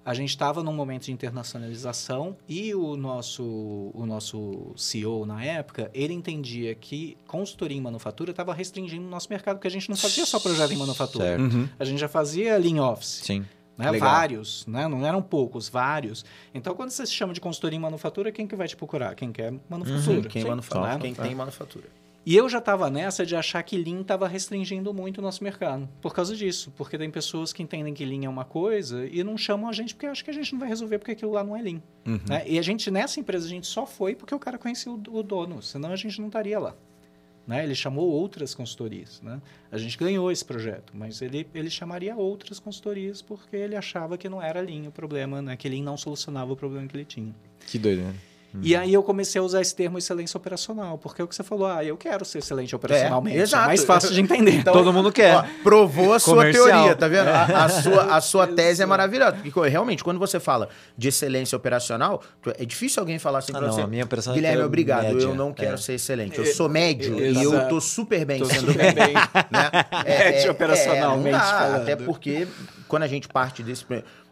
A gente estava num momento de internacionalização e o nosso, o nosso CEO na época, ele entendia que consultoria em manufatura estava restringindo o nosso mercado, porque a gente não fazia só projeto em manufatura. Certo. Uhum. A gente já fazia Lean Office. Sim. Né? Vários, né? não eram poucos, vários. Então, quando você se chama de consultoria em manufatura, quem que vai te procurar? Quem quer manufatura. Quem, Sim, manufatura, né? quem tem manufatura. E eu já estava nessa de achar que Lean estava restringindo muito o nosso mercado. Por causa disso. Porque tem pessoas que entendem que Lean é uma coisa e não chamam a gente porque acham que a gente não vai resolver porque aquilo lá não é Lean. Uhum. né? E a gente, nessa empresa, a gente só foi porque o cara conhecia o, o dono. Senão a gente não estaria lá. Né? Ele chamou outras consultorias. Né? A gente ganhou esse projeto, mas ele, ele chamaria outras consultorias porque ele achava que não era Lean o problema, né? que Lean não solucionava o problema que ele tinha. Que doido, né? E aí eu comecei a usar esse termo excelência operacional, porque é o que você falou, ah, eu quero ser excelente operacionalmente. É, exato. mais fácil de entender. Então, Todo mundo quer. Ó, provou a sua Comercial. teoria, tá vendo? A, a sua, a sua tese é maravilhosa. Porque realmente, quando você fala de excelência operacional, é difícil alguém falar assim Ah, pra não, você. a minha operação Guilherme, é obrigado, média, eu não quero é. ser excelente. Eu É, sou médio é, e eu tô super bem Tô sendo super bem. né? Médio operacionalmente não dá. Até porque quando a gente parte desse.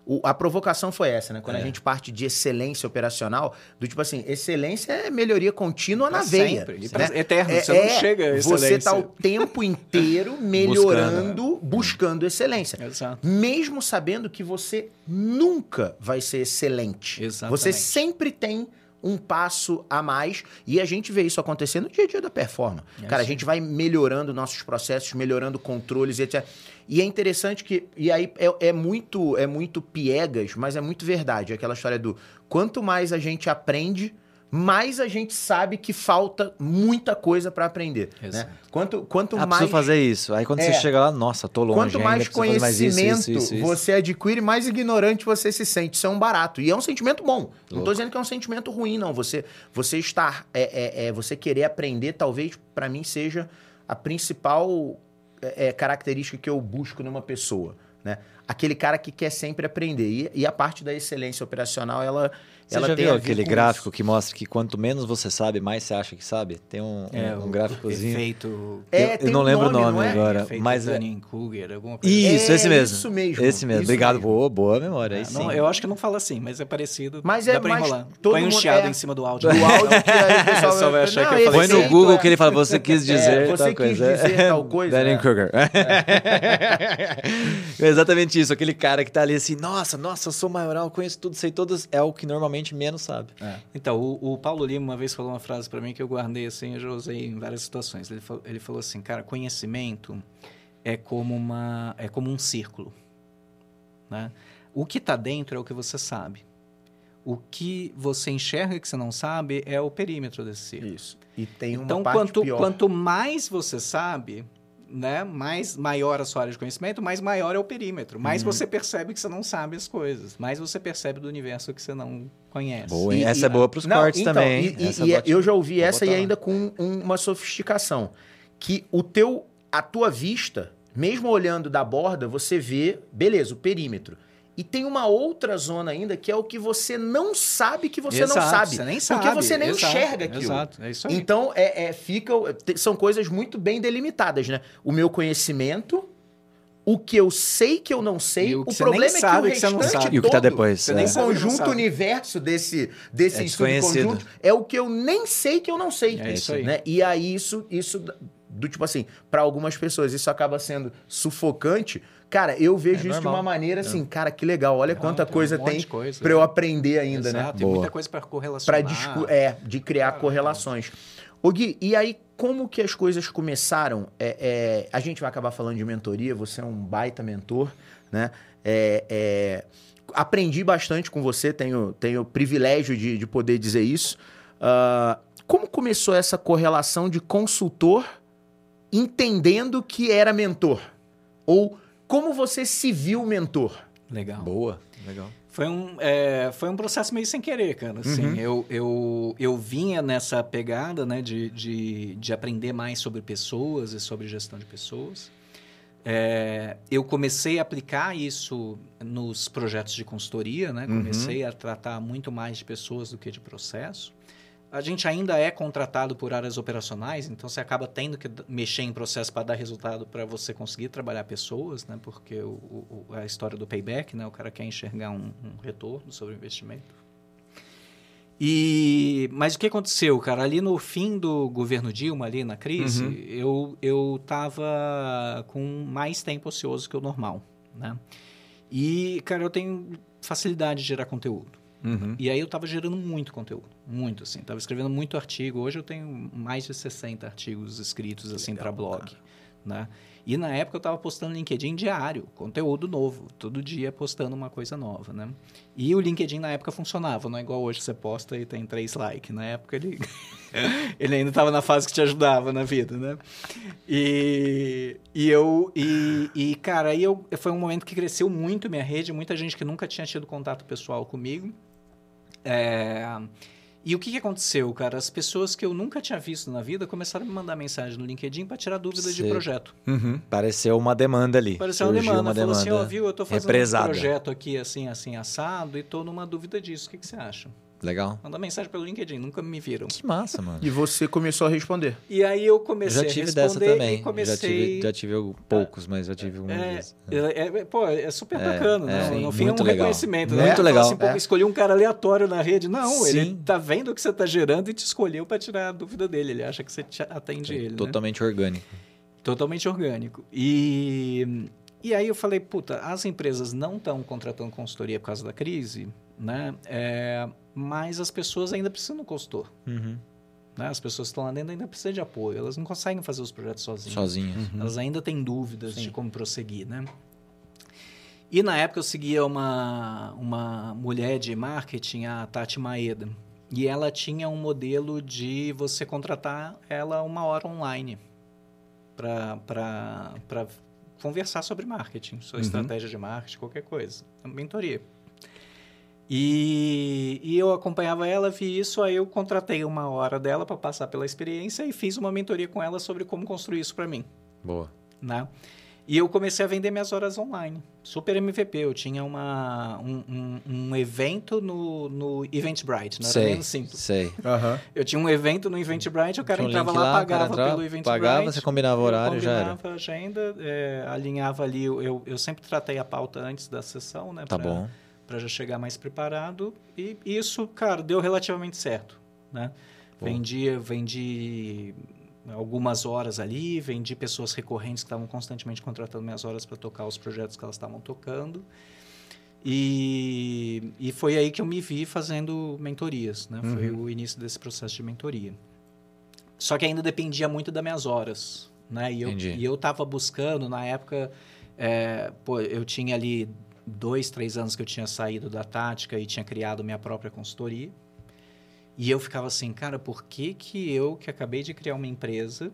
O- a provocação foi essa, né? Quando a gente parte de excelência operacional, do tipo assim, excelência é melhoria contínua na Pra veia. sempre, né? eterno, você não chega à Você excelência. tá o tempo inteiro melhorando, buscando, excelência. Exato. Mesmo sabendo que você nunca vai ser excelente. Exatamente. Você sempre tem um passo a mais e a gente vê isso acontecer no dia a dia da performance. É Cara, a sim. gente vai melhorando nossos processos, melhorando controles, etc. E é interessante que e aí é, é muito é muito piegas, mas é muito verdade aquela história do quanto mais a gente aprende, mais a gente sabe que falta muita coisa para aprender, né? Quanto quanto Ah, mais preciso fazer isso. Aí quando É. você chega lá, nossa, tô longe. Quanto mais fazer mais isso, conhecimento isso, isso, você adquire, mais ignorante você se sente. Isso é um barato. E é um sentimento bom. Não tô Louco. dizendo que é um sentimento ruim, não. Você, você estar. É, é, é, você querer aprender, talvez, para mim, seja a principal é, é, característica que eu busco numa pessoa. Né? Aquele cara que quer sempre aprender. E, e a parte da excelência operacional, ela, Você ela já tem viu aquele com gráfico que mostra que quanto menos você sabe, mais você acha que sabe? Tem um, É, um, um gráficozinho. Efeito, É, eu, tem eu não um lembro nome, o nome é? agora, efeito mas é- Dunning-Kruger, alguma coisa Isso, É, esse mesmo. isso mesmo, Esse mesmo. isso Obrigado, mesmo. boa, boa memória. Aí É, sim. não, eu acho que não fala assim, mas é parecido. Mas dá é pra mais- enrolar. todo Põe um mundo- chiado é, em cima do áudio. do áudio que aí o pessoal, Só vai achar Não, que eu falei Põe no Google é- que ele fala, você quis dizer É, você tal quis coisa. dizer tal coisa, é. Kruger. é exatamente isso. Aquele cara que tá ali assim, nossa, nossa, eu sou maioral, conheço tudo, sei todas, é o que normalmente menos sabe. Então, o, o Paulo Lima uma vez falou uma frase pra mim que eu guardei assim, eu já usei em várias situações. Ele, falou- ele falou assim, cara, conhecimento é como uma é como um círculo, né? O que tá dentro é o que você sabe. O que você enxerga que você não sabe é o perímetro desse círculo. Isso. E tem uma Então, parte quanto, pior. quanto mais você sabe, né, mais maior a sua área de conhecimento, mais maior é o perímetro. Mais Uhum. você percebe que você não sabe as coisas. Mais você percebe do universo que você não conhece. Boa? E- Essa e- é boa pros Não, cortes então, também. E, e- e é eu já ouvi essa e botar ainda com um- uma sofisticação. Que o teu, a tua vista, mesmo olhando da borda, você vê, beleza, o perímetro. E tem uma outra zona ainda que é o que você não sabe que você não Exato, sabe. Você nem Porque sabe. você nem exato, enxerga aquilo. Exato, é isso aí. Então, é, é, fica, são coisas muito bem delimitadas, né? O meu conhecimento, o que eu sei que eu não sei, E o, o que problema é sabe que que o você não restante sabe. E o que tá todo, depois? É. nem o que não conjunto universo desse, desse É estudo desconhecido. conjunto é o que eu nem sei que eu não sei. É isso aí. Né? E aí isso, isso do tipo assim, para algumas pessoas isso acaba sendo sufocante. Cara, eu vejo É isso de normal. uma maneira assim, cara, que legal, olha Não, quanta tem um coisa monte tem de coisa, para eu né? aprender ainda, né? Exato, tem Boa. muita coisa para Para correlacionar. discu é, de criar Caramba. correlações. Ô Gui, e aí como que as coisas começaram? É, é, a gente vai acabar falando de mentoria, você é um baita mentor, né? É, é, aprendi bastante com você, tenho, tenho o privilégio de, de poder dizer isso. Ah, como começou essa correlação de consultor entendendo que era mentor? Ou como você se viu mentor? Legal. Boa, legal. Foi um, é, foi um processo meio sem querer, cara. Assim, Uhum. eu, eu, eu vinha nessa pegada né, de, de, de aprender mais sobre pessoas e sobre gestão de pessoas. É, eu comecei a aplicar isso nos projetos de consultoria, né? Uhum. Comecei a tratar muito mais de pessoas do que de processo. A gente ainda é contratado por áreas operacionais, então você acaba tendo que mexer em processo para dar resultado para você conseguir trabalhar pessoas, né? Porque o, o- o- a história do payback, né? O cara quer enxergar um, um retorno sobre o investimento. E mas o que aconteceu, cara? Ali no fim do governo Dilma, ali na crise, Uhum. eu eu tava com mais tempo ocioso que o normal, né? E cara, eu tenho facilidade de gerar conteúdo. Uhum. E aí eu tava gerando muito conteúdo, muito assim, tava escrevendo muito artigo. Hoje eu tenho mais de 60 artigos escritos assim para blog, né? E na época eu tava postando LinkedIn diário, conteúdo novo, todo dia postando uma coisa nova, né? E o LinkedIn na época funcionava, não é igual hoje você posta e tem três likes. Na época ele ele ainda tava na fase que te ajudava na vida, né? E, e eu e, e cara, aí eu foi um momento que cresceu muito minha rede, muita gente que nunca tinha tido contato pessoal comigo. É, e o que, que aconteceu, cara? As pessoas que eu nunca tinha visto na vida começaram a me mandar mensagem no LinkedIn para tirar dúvidas de Sei. projeto. Uhum. Pareceu uma demanda ali. Pareceu uma Surgiu demanda. uma Falou assim, demanda ó, viu, eu tô fazendo represada. um projeto aqui assim, assim, assado e tô numa dúvida disso. O que, que você acha? Legal. Manda mensagem pelo LinkedIn, nunca me viram. Que massa, mano. E você começou a responder. E aí eu comecei já tive a dessa responder também. e Já comecei... tive, já tive algum- poucos, mas já tive algumas É, vezes. é, é, pô, é super É, bacana, né? é, no sim, fim é um muito legal. reconhecimento. Muito né? Fala legal, Assim, pô, é. escolhi um cara aleatório na rede. Não, Sim. ele tá vendo o que você tá gerando e te escolheu para tirar a dúvida dele. Ele acha que você te atende ele, né? Totalmente orgânico. Totalmente orgânico. E, e aí eu falei, puta, as empresas não estão contratando consultoria por causa da crise, né? É, mas as pessoas ainda precisam um consultor. Uhum. Né? As pessoas que estão lá dentro ainda precisam de apoio. Elas não conseguem fazer os projetos sozinhas. Sozinho. Elas ainda têm dúvidas Sim. de como prosseguir, né? E na época eu seguia uma, uma mulher de marketing, a Tati Maeda. E ela tinha um modelo de você contratar ela uma hora online para conversar sobre marketing, sua Uhum. estratégia de marketing, qualquer coisa. Mentoria. E, e eu acompanhava ela, vi isso, aí eu contratei uma hora dela para passar pela experiência e fiz uma mentoria com ela sobre como construir isso para mim Boa. né? E eu comecei a vender minhas horas online. Super MVP. Eu tinha uma, um, um, um evento no, no Eventbrite, não era Sei, nem simples. sei. Aham. Eu tinha um evento no Eventbrite, o cara um entrava lá, lá, pagava entrava, pelo Eventbrite. pagava, você combinava o horário, já era. combinava a agenda, é, alinhava ali. Eu, eu sempre tratei a pauta antes da sessão, né? Tá pra- bom. Para já chegar mais preparado. E isso, cara, deu relativamente certo, né? Vendi, vendi algumas horas ali, vendi pessoas recorrentes que estavam constantemente contratando minhas horas para tocar os projetos que elas estavam tocando. E, e foi aí que eu me vi fazendo mentorias, né? Foi o início desse processo de mentoria. Só que ainda dependia muito das minhas horas, né? E eu, Entendi. e eu tava buscando, na época, é, pô, eu tinha ali dois, três anos que eu tinha saído da tática e tinha criado minha própria consultoria. E eu ficava assim, cara, por que que eu, que acabei de criar uma empresa,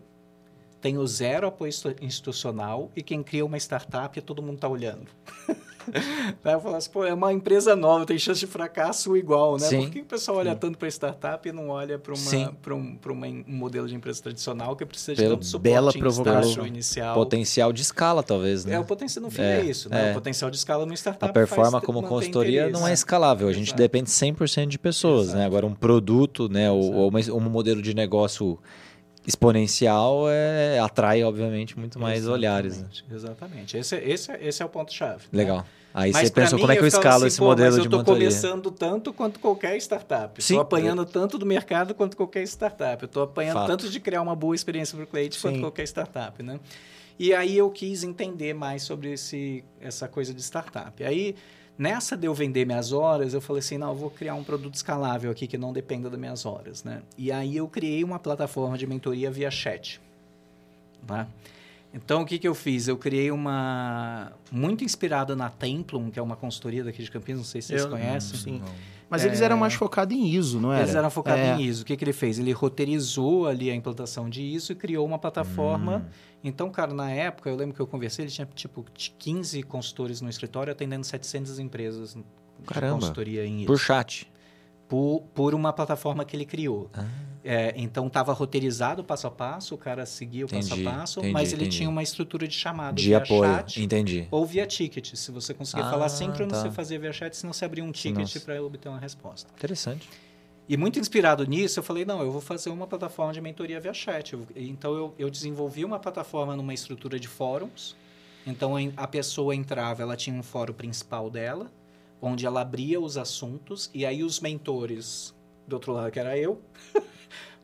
tenho zero apoio institucional e quem cria uma startup todo mundo tá olhando? Eu falava assim, pô, é uma empresa nova, tem chance de fracasso igual, né? Sim. Por que o pessoal olha tanto para startup e não olha para Sim. um, uma, um modelo de empresa tradicional que precisa Pelo- de tanto suporte bela provocação. inicial? Potencial de escala, talvez, né? É, o potencial no fim É, é, isso, né? é. O potencial de escala no startup A performance como consultoria interesse. não é escalável. A gente Exato. depende 100% de pessoas, né? Exato. Agora, um produto, né? Ou, ou uma- um modelo de negócio exponencial é, atrai, obviamente, muito mais olhares. Né? Exatamente, Exatamente. Esse, esse, é- esse é o ponto-chave. né? Legal. Aí Mas você pensou mim, como é que eu ficava escalo assim, esse modelo mas de eu tô mentoria? começando tanto quanto qualquer startup. Sim. Estou apanhando tanto do mercado quanto qualquer startup. Eu estou apanhando Fato. tanto de criar uma boa experiência para o cliente quanto Sim. qualquer startup, né? E aí eu quis entender mais sobre esse, essa coisa de startup. Aí, nessa de eu vender minhas horas, eu falei assim, não, eu vou criar um produto escalável aqui que não dependa das minhas horas, né? E aí eu criei uma plataforma de mentoria via chat, né? Então, o que, que eu fiz? Eu criei uma... Muito inspirada na Templum, que é uma consultoria daqui de Campinas, não sei se vocês Eu- conhecem. Sim. Mas eles eram mais focados em ISO, não era? Eles eram focados É. em ISO. O que, que ele fez? Ele roteirizou ali a implantação de ISO e criou uma plataforma. Hum. Então, cara, na época, eu lembro que eu conversei, ele tinha tipo 15 consultores no escritório atendendo 700 empresas de Caramba. consultoria em ISO. Por chat. Por, por uma plataforma que ele criou. Ah. É, então, estava roteirizado passo a passo, o cara seguia o passo Entendi, a passo, entendi, mas ele entendi. tinha uma estrutura de chamada De via apoio. chat Entendi. ou via ticket. Se você conseguia Ah, falar síncrono, tá. você fazia via chat, senão você abria um ticket para obter uma resposta. Interessante. E muito inspirado nisso, eu falei, não, eu vou fazer uma plataforma de mentoria via chat. Então, eu, eu desenvolvi uma plataforma numa estrutura de fóruns. Então, a pessoa entrava, ela tinha um fórum principal dela, onde ela abria os assuntos, e aí os mentores, do outro lado, que era eu,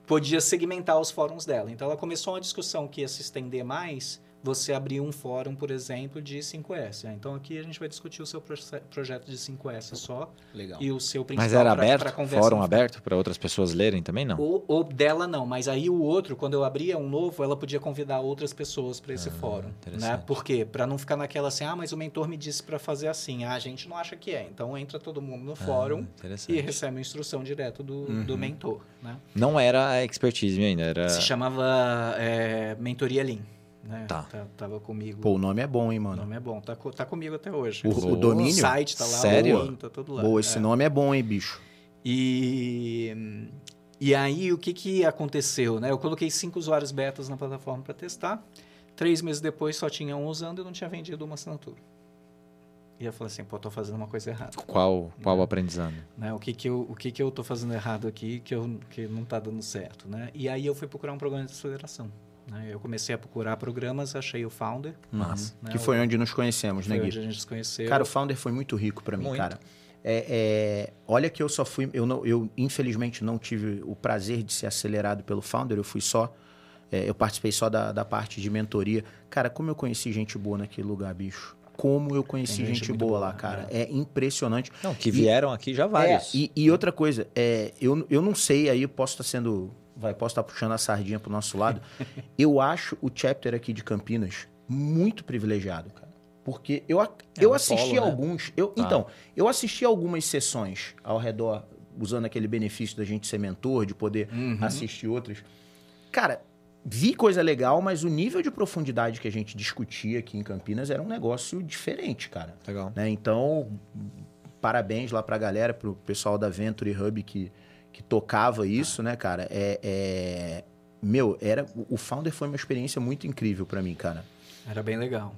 podia segmentar os fóruns dela. Então, ela começou uma discussão que ia se estender mais, você abrir um fórum, por exemplo, de 5S. Ah, Então, aqui a gente vai discutir o seu projeto de 5S só, Legal. e o seu principal Mas era pra- aberto? pra conversa Fórum aberto para outras pessoas lerem também? Não. o, o dela não, mas aí o outro, quando eu abria um novo, ela podia convidar outras pessoas para esse Ah, fórum, né? interessante. Por quê? Para não ficar naquela assim, ah, mas o mentor me disse para fazer assim, ah, a gente não acha que é. Então entra todo mundo no fórum Ah, interessante. e recebe a instrução direto do, do mentor, né? Não era a expertise ainda, era. Se chamava é, Mentoria Lean, né? Tá. Tava comigo. Pô, o nome é bom, hein, o mano? nome é bom, tá, tá comigo até hoje. O- o domínio? O site tá lá, Sério? o tá lá. Boa, É. esse nome é bom, hein, bicho? E, e aí, o que, que aconteceu? Né? Eu coloquei cinco usuários betas na plataforma para testar. Três meses depois, só tinha um usando e não tinha vendido uma assinatura. E eu falei assim, pô, tô fazendo uma coisa errada. Qual, qual o aprendizado? Né? O, que, que, eu, o que, que eu tô fazendo errado aqui que, eu, que não tá dando certo? Né? E aí, eu fui procurar um programa de aceleração. Né? Eu comecei a procurar programas, achei o Founder. Massa. né? Que foi onde nos conhecemos, Foi né, onde Gui? a gente se conheceu. Cara, o Founder foi muito rico pra mim, Muito. cara. É, é, olha que eu só fui, eu, não, eu infelizmente não tive o prazer de ser acelerado pelo Founder, eu fui só, é, eu participei só da, da parte de mentoria. Cara, como eu conheci gente boa naquele lugar, bicho. Como eu conheci gente gente, boa, boa, lá, cara. É, impressionante. Não, que E- vieram aqui já vários. É, e, e outra coisa, é, eu, eu não sei, aí eu posso estar sendo. Vai, posso estar puxando a sardinha pro nosso lado. eu acho o chapter aqui de Campinas muito privilegiado, cara. Porque eu, a- eu um assisti polo, né? alguns. Eu, Tá. Então, eu assisti algumas sessões ao redor, usando aquele benefício da gente ser mentor, de poder Uhum. assistir outras. Cara, vi coisa legal, mas o nível de profundidade que a gente discutia aqui em Campinas era um negócio diferente, cara Legal. né? Então, parabéns lá pra galera, pro pessoal da Venture Hub que, que tocava isso, né, cara? É, é- Meu, era... o Founder foi uma experiência muito incrível pra mim, cara. Era bem legal.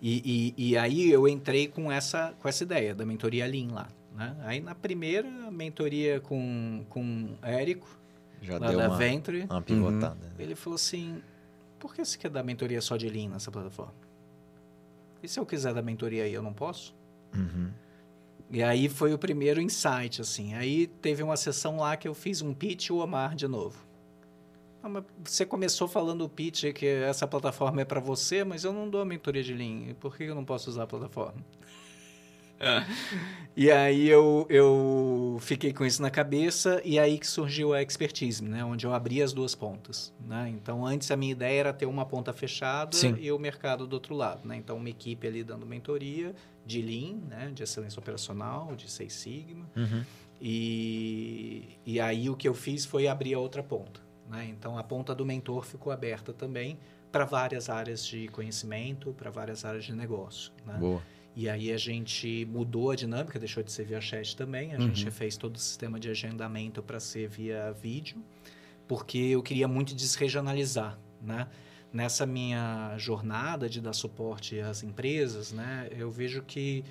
E, e, e aí eu entrei com essa, com essa ideia da mentoria Lean lá. Né? Aí na primeira mentoria com, com Érico, Já lá deu da uma, Venture, uma pivotada. ele falou assim, por que você quer dar mentoria só de Lean nessa plataforma? E se eu quiser dar mentoria aí, eu não posso? Uhum. E aí foi o primeiro insight, assim. Aí teve uma sessão lá que eu fiz um pitch o Omar de novo. Ah, você começou falando o pitch que essa plataforma é para você, mas eu não dou a mentoria de Lean. Por que eu não posso usar a plataforma? e aí eu, eu fiquei com isso na cabeça e aí que surgiu a expertise, né? Onde eu abri as duas pontas, né? Então, antes a minha ideia era ter uma ponta fechada Sim. e o mercado do outro lado, né? Então, uma equipe ali dando mentoria de Lean, né? De excelência operacional, de Seis Sigma. Uhum. E, e aí o que eu fiz foi abrir a outra ponta. Né? Então a ponta do mentor ficou aberta também para várias áreas de conhecimento, para várias áreas de negócio. Né? Boa. E aí a gente mudou a dinâmica, deixou de ser via chat também. A gente fez todo o sistema de agendamento para ser via vídeo, porque eu queria muito desregionalizar, né? Nessa minha jornada de dar suporte às empresas, né? Eu vejo que,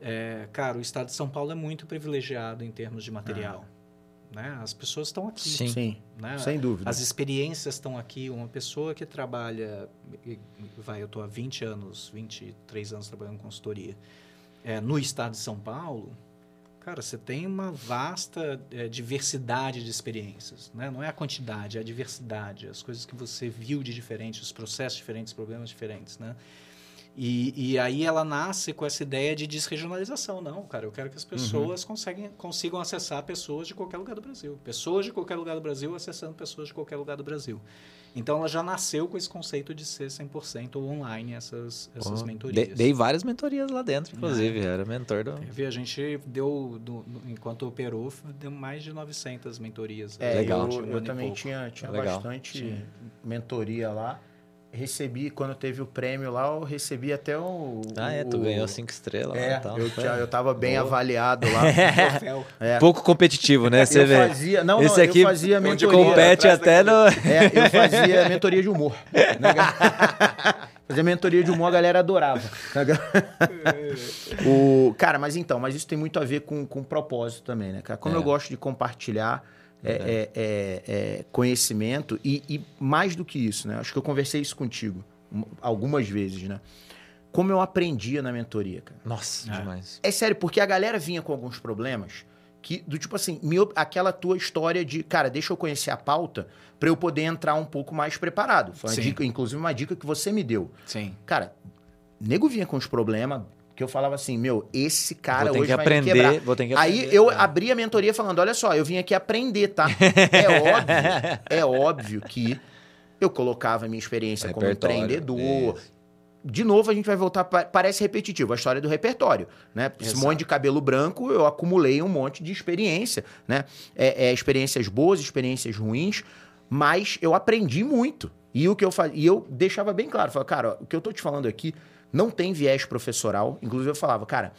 é, cara, o estado de São Paulo é muito privilegiado em termos de material, né? As pessoas estão aqui, Sim. Sim, né? sem dúvida. As experiências estão aqui. Uma pessoa que trabalha, vai, eu estou há 20 anos, 23 anos trabalhando em consultoria, é, no estado de São Paulo, cara, você tem uma vasta é, diversidade de experiências. Né? Não é a quantidade, é a diversidade. As coisas que você viu de diferente, os processos diferentes, problemas diferentes. Né? E, e aí ela nasce com essa ideia de desregionalização. Não, cara, eu quero que as pessoas conseguem, consigam acessar pessoas de qualquer lugar do Brasil. Pessoas de qualquer lugar do Brasil acessando pessoas de qualquer lugar do Brasil. Então ela já nasceu com esse conceito de ser 100% online essas, essas mentorias. de- dei várias mentorias lá dentro, inclusive. Era mentor do. Teve, a gente deu, do- do- enquanto operou, deu mais de 900 mentorias. É, Legal. eu, eu também pouco. tinha, tinha Legal. bastante Sim. mentoria lá. Recebi, quando teve o prêmio lá, eu recebi até o. Ah, é, tu o- ganhou cinco estrelas lá É, e tal. eu, Foi tinha, eu tava bem Boa. avaliado lá. É. Pouco competitivo, né? Você eu vê. fazia, não, Esse não, aqui eu fazia onde mentoria. compete até no. É, eu fazia mentoria de humor. né? fazia mentoria de humor, a galera adorava. o, cara, mas então, mas isso tem muito a ver com, com propósito também, né, cara? Como É. eu gosto de compartilhar é, é, é, é, conhecimento e, e mais do que isso, né? Acho que eu conversei isso contigo um, algumas vezes, né? Como eu aprendia na mentoria, cara. Nossa, É. demais. É sério, porque a galera vinha com alguns problemas que, do tipo assim, me op- aquela tua história de, cara, deixa eu conhecer a pauta pra eu poder entrar um pouco mais preparado. Foi uma Sim. dica, inclusive uma dica que você me deu. Sim. Cara, nego vinha com os problemas que eu falava assim, meu, esse cara hoje que vai me aprender, quebrar. vou ter que Aí aprender. eu É. abri a mentoria falando, olha só, eu vim aqui aprender, tá? É óbvio, é óbvio que eu colocava a minha experiência como empreendedor, isso. de novo a gente vai voltar, pa- parece repetitivo, a história do repertório, né? Esse Exato. monte de cabelo branco, eu acumulei um monte de experiência, né? É, é, experiências boas, experiências ruins, mas eu aprendi muito. E o que eu fazia, eu deixava bem claro, falava, cara, ó, o que eu tô te falando aqui não tem viés professoral, inclusive eu falava, cara,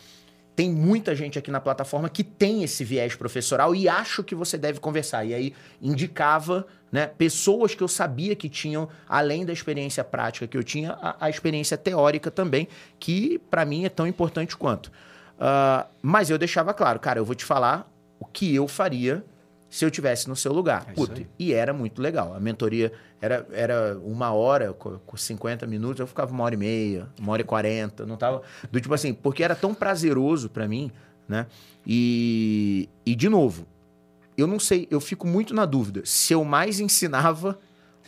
tem muita gente aqui na plataforma que tem esse viés professoral e acho que você deve conversar. E aí indicava né, pessoas que eu sabia que tinham, além da experiência prática que eu tinha, a, a experiência teórica também, que para mim é tão importante quanto. Ah, mas eu deixava claro, cara, eu vou te falar o que eu faria se eu tivesse no seu lugar. É Puta, e era muito legal. A mentoria era, era uma hora, com com 50 minutos, eu ficava uma hora e meia, uma hora e quarenta. Não tava. Do tipo assim, porque era tão prazeroso pra mim, né? E, e, de novo, eu não sei, eu fico muito na dúvida se eu mais ensinava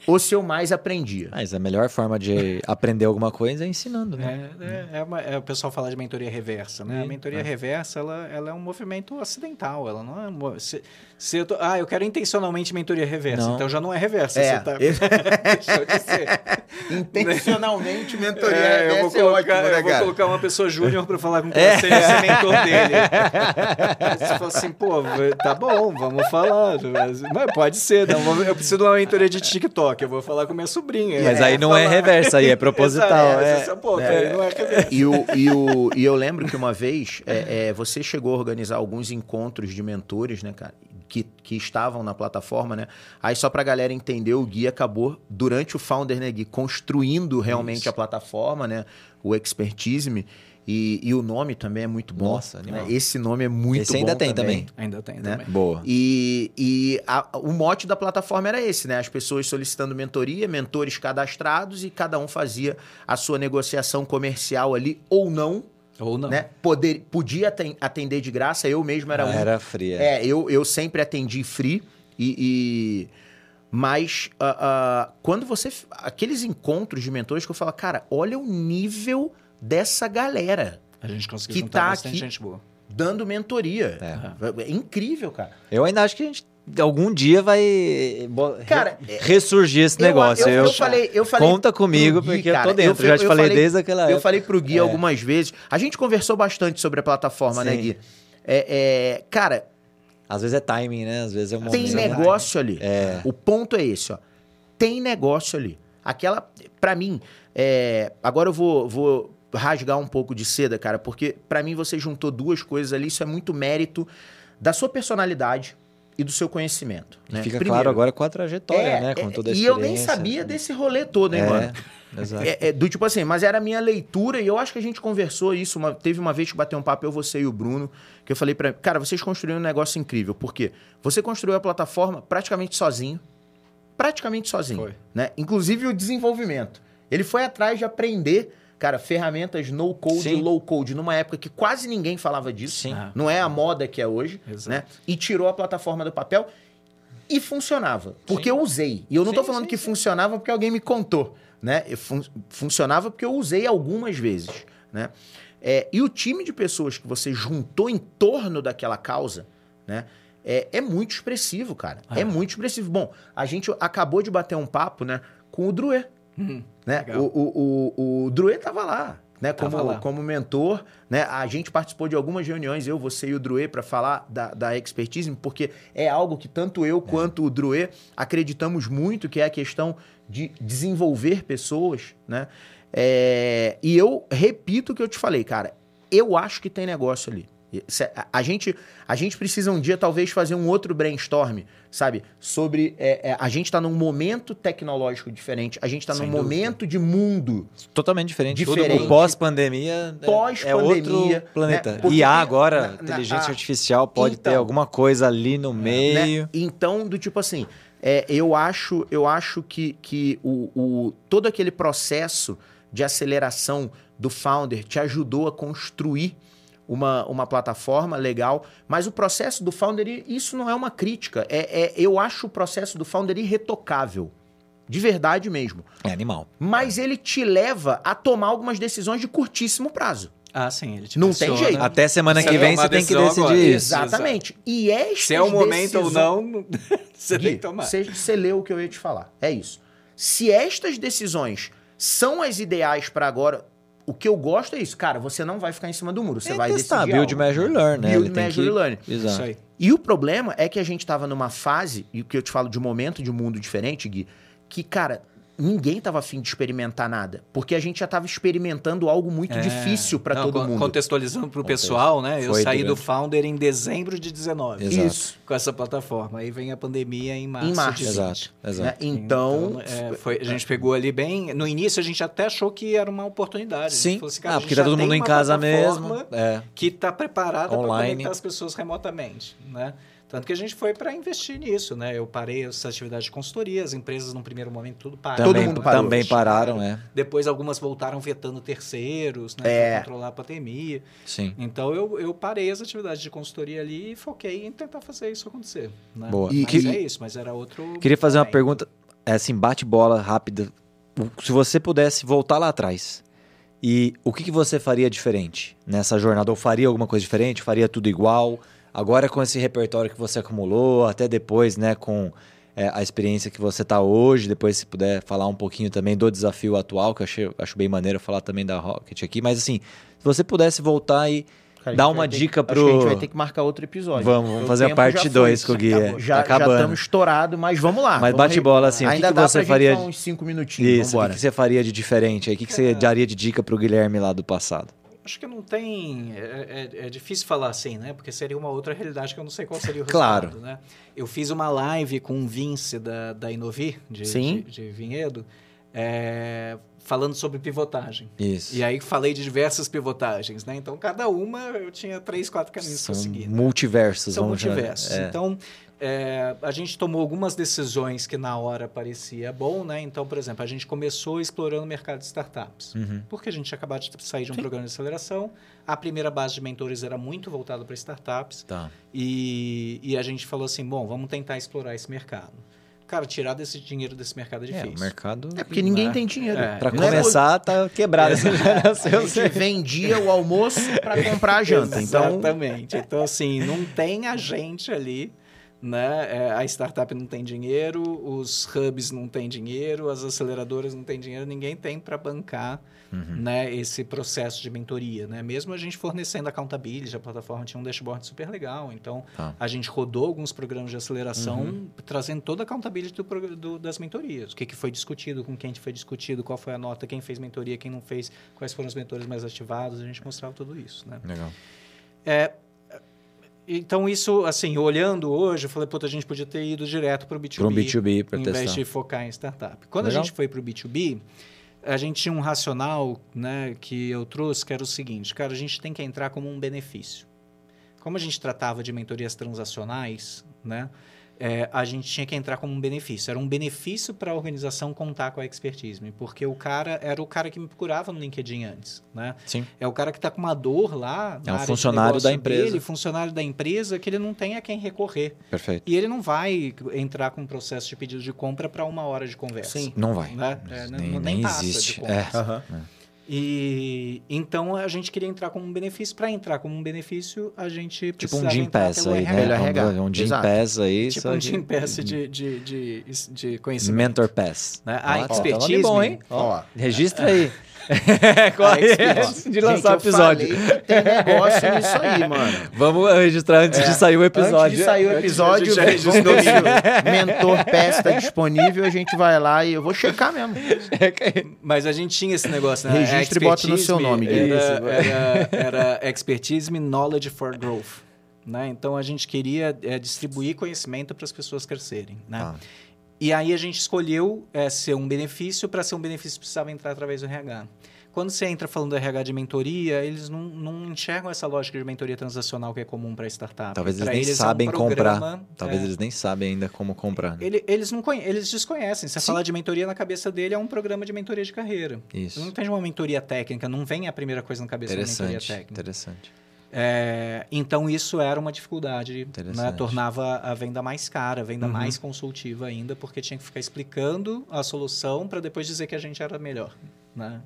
ou se eu mais aprendia. Mas a melhor forma de aprender alguma coisa é ensinando, né? É, é, é uma- é o pessoal fala de mentoria reversa, né? A mentoria é. reversa, ela, ela é um movimento acidental, ela não é... um Se, se eu tô- ah, eu quero intencionalmente mentoria reversa, Não. então já não é reversa, É, você tá... Deixou de ser. Intencionalmente, mentoria É, eu vou, reversa é colocar, ótimo, né, eu vou colocar uma pessoa júnior pra falar com você e ser mentor dele. Você fala assim, pô, tá bom, vamos falar. Mas, mas pode ser, não, eu preciso de uma mentoria de TikTok, eu vou falar com minha sobrinha. Mas aí não é falar- reversa, aí é proposital. É. essa ponta, aí não é reversa. E, o, e, o, e eu lembro que uma vez é, é, você chegou a organizar alguns encontros de mentores, né, cara? que, que estavam na plataforma, né? Aí só pra galera entender, o Gui acabou, durante o Founder, né, Gui, construindo realmente Isso. a plataforma, né? O Expertise-me. E, e o nome também é muito bom. Nossa, né? Esse nome é muito Esse bom ainda tem também. Ainda tem Né? também. Boa. E, e a- o mote da plataforma era esse, né? As pessoas solicitando mentoria, mentores cadastrados e cada um fazia a sua negociação comercial ali ou não, Ou não. né? Poder, podia aten- atender de graça, eu mesmo era um. Era fria. É, eu, eu sempre atendi free e. e- mas ah, ah, quando você. Aqueles encontros de mentores que eu falo, cara, olha o nível dessa galera A gente conseguiu Que juntar tá bastante aqui. gente boa. dando mentoria. É. É incrível, cara. Eu ainda acho que a gente algum dia vai Cara, é- ressurgir esse Eu- negócio. eu, eu falei, eu falei Conta comigo, Gui, porque eu cara, tô dentro. eu- já te eu falei, falei- desde aquela Eu época. falei pro Gui É. algumas vezes. A gente conversou bastante sobre a plataforma, né, Sim. Gui? É, é, cara, Às vezes é timing, né? Às vezes é um tem momento. negócio ali. É. O ponto é esse, ó. Tem negócio ali. Aquela, Pra mim, é, agora eu vou, vou rasgar um pouco de seda, cara, porque pra mim você juntou duas coisas ali. Isso é muito mérito da sua personalidade e do seu conhecimento. E né? fica Primeiro, claro agora com a trajetória, é, né? Com é, toda a E eu nem sabia desse rolê todo, hein, é, mano? Exato. É, é, do tipo assim, mas era a minha leitura e eu acho que a gente conversou isso. uma- teve uma vez que bateu um papo, eu, você e o Bruno, que eu falei pra cara, vocês construíram um negócio incrível. Por quê? Você construiu a plataforma praticamente sozinho. Praticamente sozinho. Foi. Né? Inclusive o desenvolvimento. Ele foi atrás de aprender, cara, ferramentas no code Sim. e low code, numa época que quase ninguém falava disso. Sim. Ah. Não é a moda que é hoje, Exato. né? E tirou a plataforma do papel e funcionava. Porque eu usei. E eu não tô Sim, falando sim, que sim. funcionava porque alguém me contou, né? Fun- funcionava porque eu usei algumas vezes, né? É, e o time de pessoas que você juntou em torno daquela causa, né? É, é muito expressivo, cara. Ah. É muito expressivo. Bom, a gente acabou de bater um papo, né? Com o Druê, Hum, né? O, o, o, o Druê tava lá, né? Como, como mentor, né? A gente participou de algumas reuniões, eu, você e o Druê, para falar da, da expertise, porque é algo que tanto eu quanto o Druê acreditamos muito, que é a questão de desenvolver pessoas, né? É, e eu repito o que eu te falei, cara. Eu acho que tem negócio ali. A- gente, a gente precisa um dia, talvez, fazer um outro brainstorm, sabe? Sobre. é, é, a gente está num momento tecnológico diferente, a gente está num dúvida. momento de mundo. Totalmente diferente. Diferente. Pós-pandemia. Pós-pandemia, É outro planeta. né? Porque IA agora, na- inteligência a- artificial, pode ter Então. alguma coisa ali no meio. né? Então, do tipo assim, é, eu acho, eu acho que, que o, o- todo aquele processo de aceleração do founder te ajudou a construir uma, uma plataforma legal, mas o processo do founder, isso não é uma crítica. É, é- eu acho o processo do founder irretocável. De verdade mesmo. É animal. Mas ele te leva a tomar algumas decisões de curtíssimo prazo. Ah, sim, ele te Não tem pressiona. jeito. Até semana Você que vem você tem que decidir agora. isso. Exatamente. E estas Se é o momento ou não, você tem Gui, que tomar. Você, você leu o que eu ia te falar. É isso. Se estas decisões são as ideais para agora, o que eu gosto é isso. Cara, você não vai ficar em cima do muro. Você É vai testar, decidir build, algo. measure, learn, né? Build, Ele measure, que- learn. Exato. Isso aí. E o problema é que a gente tava numa fase, e o que eu te falo de momento de mundo diferente, Gui, que, cara, ninguém tava afim de experimentar nada. Porque a gente já tava experimentando algo muito É. difícil para todo mundo. Contextualizando para o pessoal, né? Eu Foi saí do durante. Founder em dezembro de 19. Exato. Isso. Com essa plataforma. Aí vem a pandemia em março. Em março. de 20. Exato, né? exato. Então, é, foi- a gente pegou ali bem. No início a gente até achou que era uma oportunidade. Sim. falou assim, cara, ah, porque tá já todo mundo em casa mesmo. É. Que está preparada para Online. conectar as pessoas remotamente, né? Tanto que a gente foi para investir nisso, né? Eu parei essa atividade de consultoria, as empresas no primeiro momento tudo pararam. Também, mundo parou. também pararam, é. Depois algumas voltaram vetando terceiros, né? É. Para controlar a pandemia. Sim. Então eu, eu parei as atividades de consultoria ali e foquei em tentar fazer isso acontecer. Né? Boa. Mas E que- é isso, mas era outro. Queria fazer uma pergunta, é assim, bate-bola rápida. Se você pudesse voltar lá atrás, e o que, que você faria diferente nessa jornada? Ou faria alguma coisa diferente? Faria tudo igual? Agora com esse repertório que você acumulou, até depois, né, com é, a experiência que você tá hoje, depois se puder falar um pouquinho também do desafio atual, que eu achei, acho bem maneiro falar também da Rocket aqui, mas assim, se você pudesse voltar e cara, dar uma dica acho que a gente pro... vai ter que marcar outro episódio. Vamos, vamos fazer a parte já foi, 2 com o Gui. acabou. é. Já, Tá acabando. estamos estourados, mas vamos lá. Mas vamos bate re- bola assim, o que Ainda que você faria uns cinco minutinhos, Isso, o que que você faria de diferente aí? O que, que você daria de dica pro Guilherme lá do passado? Acho que não tem. É, é, é, difícil falar assim, né? Porque seria uma outra realidade que eu não sei qual seria o claro. resultado, né? Eu fiz uma live com o Vince da, da Inovi, de, de, de Vinhedo, é, falando sobre pivotagem. Isso. E aí falei de diversas pivotagens, né? Então, cada uma eu tinha três, quatro caminhos São para seguir. né? multiversos. São vamos chamar. multiversos. É. Então, é, a gente tomou algumas decisões que na hora parecia bom, né? Então, por exemplo, a gente começou explorando o mercado de startups. Uhum. Porque a gente tinha acabado de sair de um Sim. programa de aceleração. A primeira base de mentores era muito voltada para startups. Tá. E, e a gente falou assim, bom, vamos tentar explorar esse mercado. Cara, tirar desse dinheiro desse mercado é É, difícil. o mercado. É porque ninguém Né? tem dinheiro. É. Pra Não é começar, tá quebrado essa A geração. gente vendia o almoço pra comprar a janta. Então, Exatamente. Então, assim, não tem a gente ali, né? É, a startup não tem dinheiro, os hubs não têm dinheiro, as aceleradoras não têm dinheiro, ninguém tem para bancar Uhum. né, esse processo de mentoria, né? Mesmo a gente fornecendo accountability, a plataforma tinha um dashboard super legal, então Tá. a gente rodou alguns programas de aceleração trazendo toda a accountability do, do- das mentorias, o que, que foi discutido, com quem foi discutido, qual foi a nota, quem fez mentoria, quem não fez, quais foram os mentores mais ativados, a gente mostrava tudo isso, né? Legal. É, então, isso, assim, olhando hoje, eu falei, puta, a gente podia ter ido direto para o B2B. Para um B2B, para Em vez testar. de focar em startup. Quando Legal. a gente foi para o B2B, a gente tinha um racional né, que eu trouxe, que era o seguinte, cara, a gente tem que entrar como um benefício. Como a gente tratava de mentorias transacionais, né, é, a gente tinha que entrar como um benefício. Era um benefício para a organização contar com a expertise, porque o cara era o cara que me procurava no LinkedIn antes, né? Sim. É o cara que está com uma dor lá. na É um área de funcionário da empresa. Dele, funcionário da empresa, que ele não tem a quem recorrer. Perfeito. E ele não vai entrar com um processo de pedido de compra para uma hora de conversa. Sim. Não vai. Né? É, nem não- nem nem passa de existe. conta. É. aham. E então a gente queria entrar como um benefício. Para entrar como um benefício, a gente Tipo um Jim Pass aí, RH. né? RH, Um, um Jim. Pass aí. Tipo só um Jim Pass de, de, de, de conhecimento. Mentor Pass. Né? A tá expertise... nome bom, hein? Ó. Registra aí. Corre expertise. antes de lançar o episódio. falei que tem negócio nisso aí, mano. Vamos registrar antes de sair o episódio. Antes de sair o episódio, já registrou Mentor Pass está disponível, a gente vai lá e eu vou checar mesmo. Mas a gente tinha esse negócio, né? Registre e bota no seu nome, Era, Guilherme. era, era expertise knowledge for growth. Né? Então a gente queria é, distribuir conhecimento para as pessoas crescerem. Né? Tá. E aí a gente escolheu é, ser um benefício, para ser um benefício precisava entrar através do RH. Quando você entra falando do RH de mentoria, eles não, não enxergam essa lógica de mentoria transacional que é comum para startup. Talvez eles Pra nem é um sabem programa, comprar. Talvez é, eles nem sabem ainda como comprar. né? ele- eles, não conhe- eles desconhecem. Você Sim. falar de mentoria na cabeça dele é um programa de mentoria de carreira. Isso. Não tem uma mentoria técnica, não vem a primeira coisa na cabeça da mentoria técnica. Interessante. É, então isso era uma dificuldade, né? Tornava a venda mais cara, a venda Uhum. mais consultiva ainda, porque tinha que ficar explicando a solução para depois dizer que a gente era melhor. Né?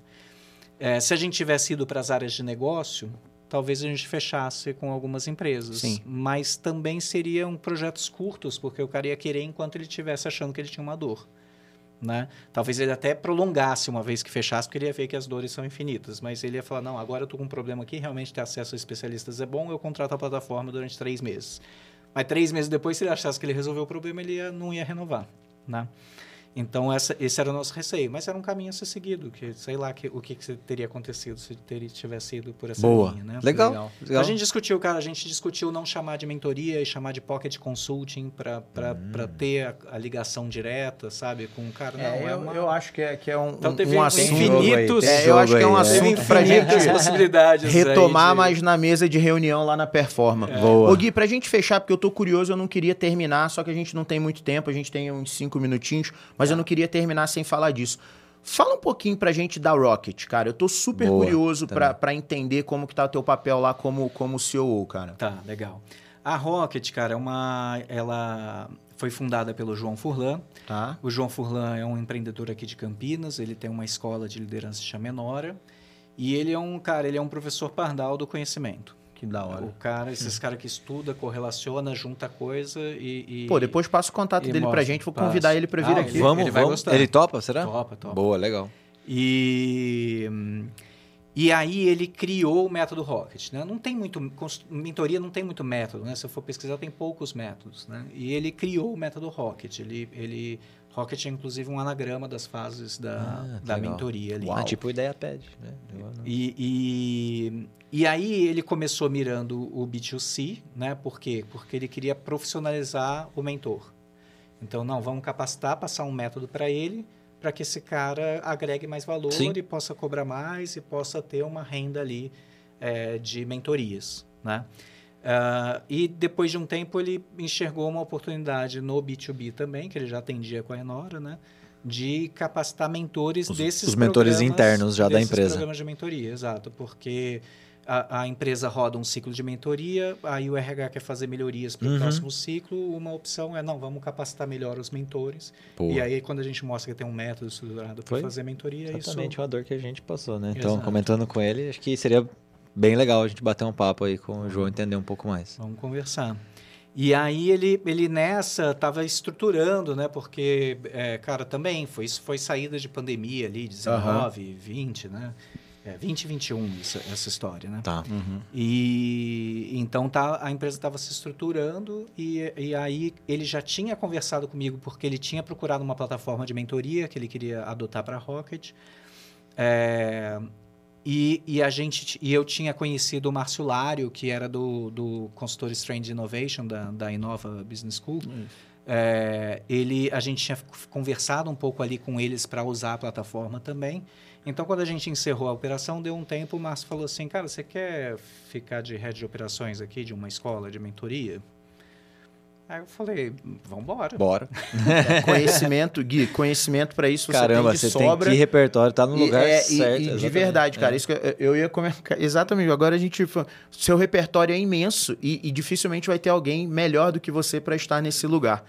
É, se a gente tivesse ido para as áreas de negócio, talvez a gente fechasse com algumas empresas. Sim. Mas também seriam projetos curtos, porque o cara ia querer enquanto ele estivesse achando que ele tinha uma dor. Né? Talvez ele até prolongasse uma vez que fechasse, porque ele ia ver que as dores são infinitas. Mas ele ia falar: não, agora eu estou com um problema aqui, realmente ter acesso a especialistas é bom, eu contrato a plataforma durante três meses. Mas três meses depois, se ele achasse que ele resolveu o problema, ele ia- não ia renovar. Né? Então, essa, esse era o nosso receio. Mas era um caminho a ser seguido, que sei lá que, o que, que teria acontecido se teria, tivesse ido por essa Boa. linha. Né? Legal. Legal. legal. A gente discutiu, cara, a gente discutiu não chamar de mentoria e chamar de pocket consulting para Hum. ter a, a ligação direta, sabe? Com o cara. Não, É, é eu, uma... eu acho que é, que é um, Então um- teve um assunto. infinitos- É, eu acho que é um Teve assunto pra gente infinitas possibilidades retomar de- mais na mesa de reunião lá na Performa. Boa. Ô Gui, pra gente fechar, porque eu tô curioso, eu não queria terminar, só que a gente não tem muito tempo, a gente tem uns cinco minutinhos, mas eu não queria terminar sem falar disso. Fala um pouquinho pra gente da Rocket, cara. Eu tô super Boa, curioso pra, também. pra entender como que tá o teu papel lá como, como CEO, cara. Tá, legal. A Rocket, cara, é uma. Ela foi fundada pelo João Furlan. Tá? O João Furlan é um empreendedor aqui de Campinas, ele tem uma escola de liderança que chama Menora. E ele é um cara, ele é um professor pardal do conhecimento. Que da hora. O cara, esses caras que estuda, correlaciona, junta coisa e. e- Pô, depois passa o contato dele pra mostra. gente, vou Passa. convidar ele pra vir Ah, aqui. ele- Vamos, vai vamos. gostar. Ele topa, será? Topa, topa. Boa, legal. E, hum, E aí ele criou o método Rocket. Né? Não tem muito mentoria, não tem muito método. Né? Se eu for pesquisar, tem poucos métodos. Né? E ele criou o método Rocket. Ele, ele Rocket é inclusive um anagrama das fases da, ah, da mentoria ali. Uau. tipo ideia pad, né? E, e, e, aí ele começou mirando o B2C, né? Por quê? Porque ele queria profissionalizar o mentor. Então, não, vamos capacitar, passar um método para ele para que esse cara agregue mais valor Sim. e possa cobrar mais e possa ter uma renda ali é, de mentorias, né? Uh, e depois de um tempo ele enxergou uma oportunidade no B2B também, que ele já atendia com a Enora, né? De capacitar mentores os, desses Os mentores internos já da empresa. programas de mentoria, exato. Porque a, a, empresa roda um ciclo de mentoria, aí o RH quer fazer melhorias para o uhum. próximo ciclo, uma opção é, não, vamos capacitar melhor os mentores. Pô. E aí, quando a gente mostra que tem um método estruturado para fazer mentoria, Exatamente isso... a dor que a gente passou, né? Então, Exato. comentando com ele, acho que seria bem legal a gente bater um papo aí com o João, entender um pouco mais. Vamos conversar. E aí ele, ele nessa estava estruturando, né? Porque, é, cara, também foi, foi saída de pandemia ali, 19, uhum. 20, né? É, 2021 essa, essa história, né? Tá. Uhum. E então tá, a empresa estava se estruturando e, e aí ele já tinha conversado comigo porque ele tinha procurado uma plataforma de mentoria que ele queria adotar para a Rocket. É, e, e, a gente, e eu tinha conhecido o Márcio Lário, que era do, do consultor Strange Innovation da, da Inova Business School. É, ele, a gente tinha conversado um pouco ali com eles para usar a plataforma também. Então, quando a gente encerrou a operação, deu um tempo, o Márcio falou assim, cara, você quer ficar de head de operações aqui de uma escola de mentoria? Aí eu falei, vamos embora. Bora. conhecimento, Gui, conhecimento para isso Caramba, você tem, você sobra. tem que repertório, tá no lugar é, certo. E, e de verdade, cara, é. isso que eu, eu ia comentar. Exatamente, agora a gente. Seu repertório é imenso e, e dificilmente vai ter alguém melhor do que você para estar nesse lugar.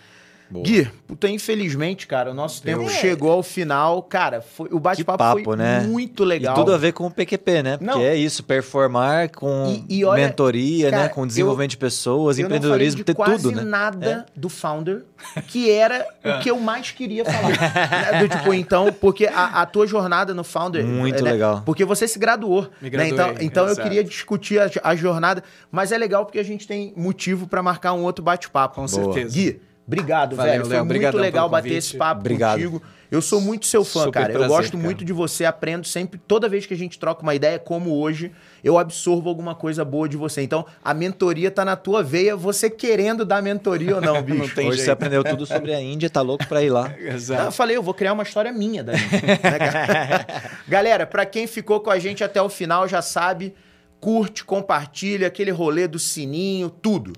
Boa. Gui, puta, infelizmente, cara, o nosso tempo é. chegou ao final. Cara, foi, o bate-papo foi né? muito legal. E tudo a ver com o PQP, né? Porque não. é isso, performar com e, e olha, mentoria, cara, né? Com desenvolvimento eu, de pessoas, empreendedorismo, ter tudo, né? nada é. do Founder, que era o que eu mais queria falar. né? do, tipo, então, porque a, a, tua jornada no Founder... Muito né? legal. Porque você se graduou. Me né? Então, então eu queria discutir a, a, jornada, mas é legal porque a gente tem motivo para marcar um outro bate-papo. Com Boa. certeza. Gui, Obrigado, Valeu, velho. Foi muito legal bater esse papo Obrigado. contigo. Eu sou muito seu fã, Super cara. Prazer, eu gosto cara. muito de você, aprendo sempre. Toda vez que a gente troca uma ideia, como hoje, eu absorvo alguma coisa boa de você. Então, a mentoria tá na tua veia, você querendo dar mentoria ou não, bicho. não tem hoje jeito. você aprendeu tudo sobre a Índia, tá louco pra ir lá. Exato. Eu falei, eu vou criar uma história minha da Índia. Né, Galera, pra quem ficou com a gente até o final, já sabe, curte, compartilha, aquele rolê do sininho, tudo.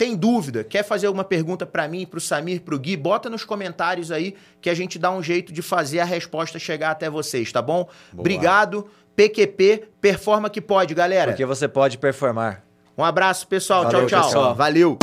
Tem dúvida? Quer fazer alguma pergunta para mim, para o Samir, para o Gui? Bota nos comentários aí que a gente dá um jeito de fazer a resposta chegar até vocês, tá bom? Boa. Obrigado. PQP, performa que pode, galera. Porque você pode performar. Um abraço, pessoal. Valeu, tchau, tchau. Pessoal. Valeu.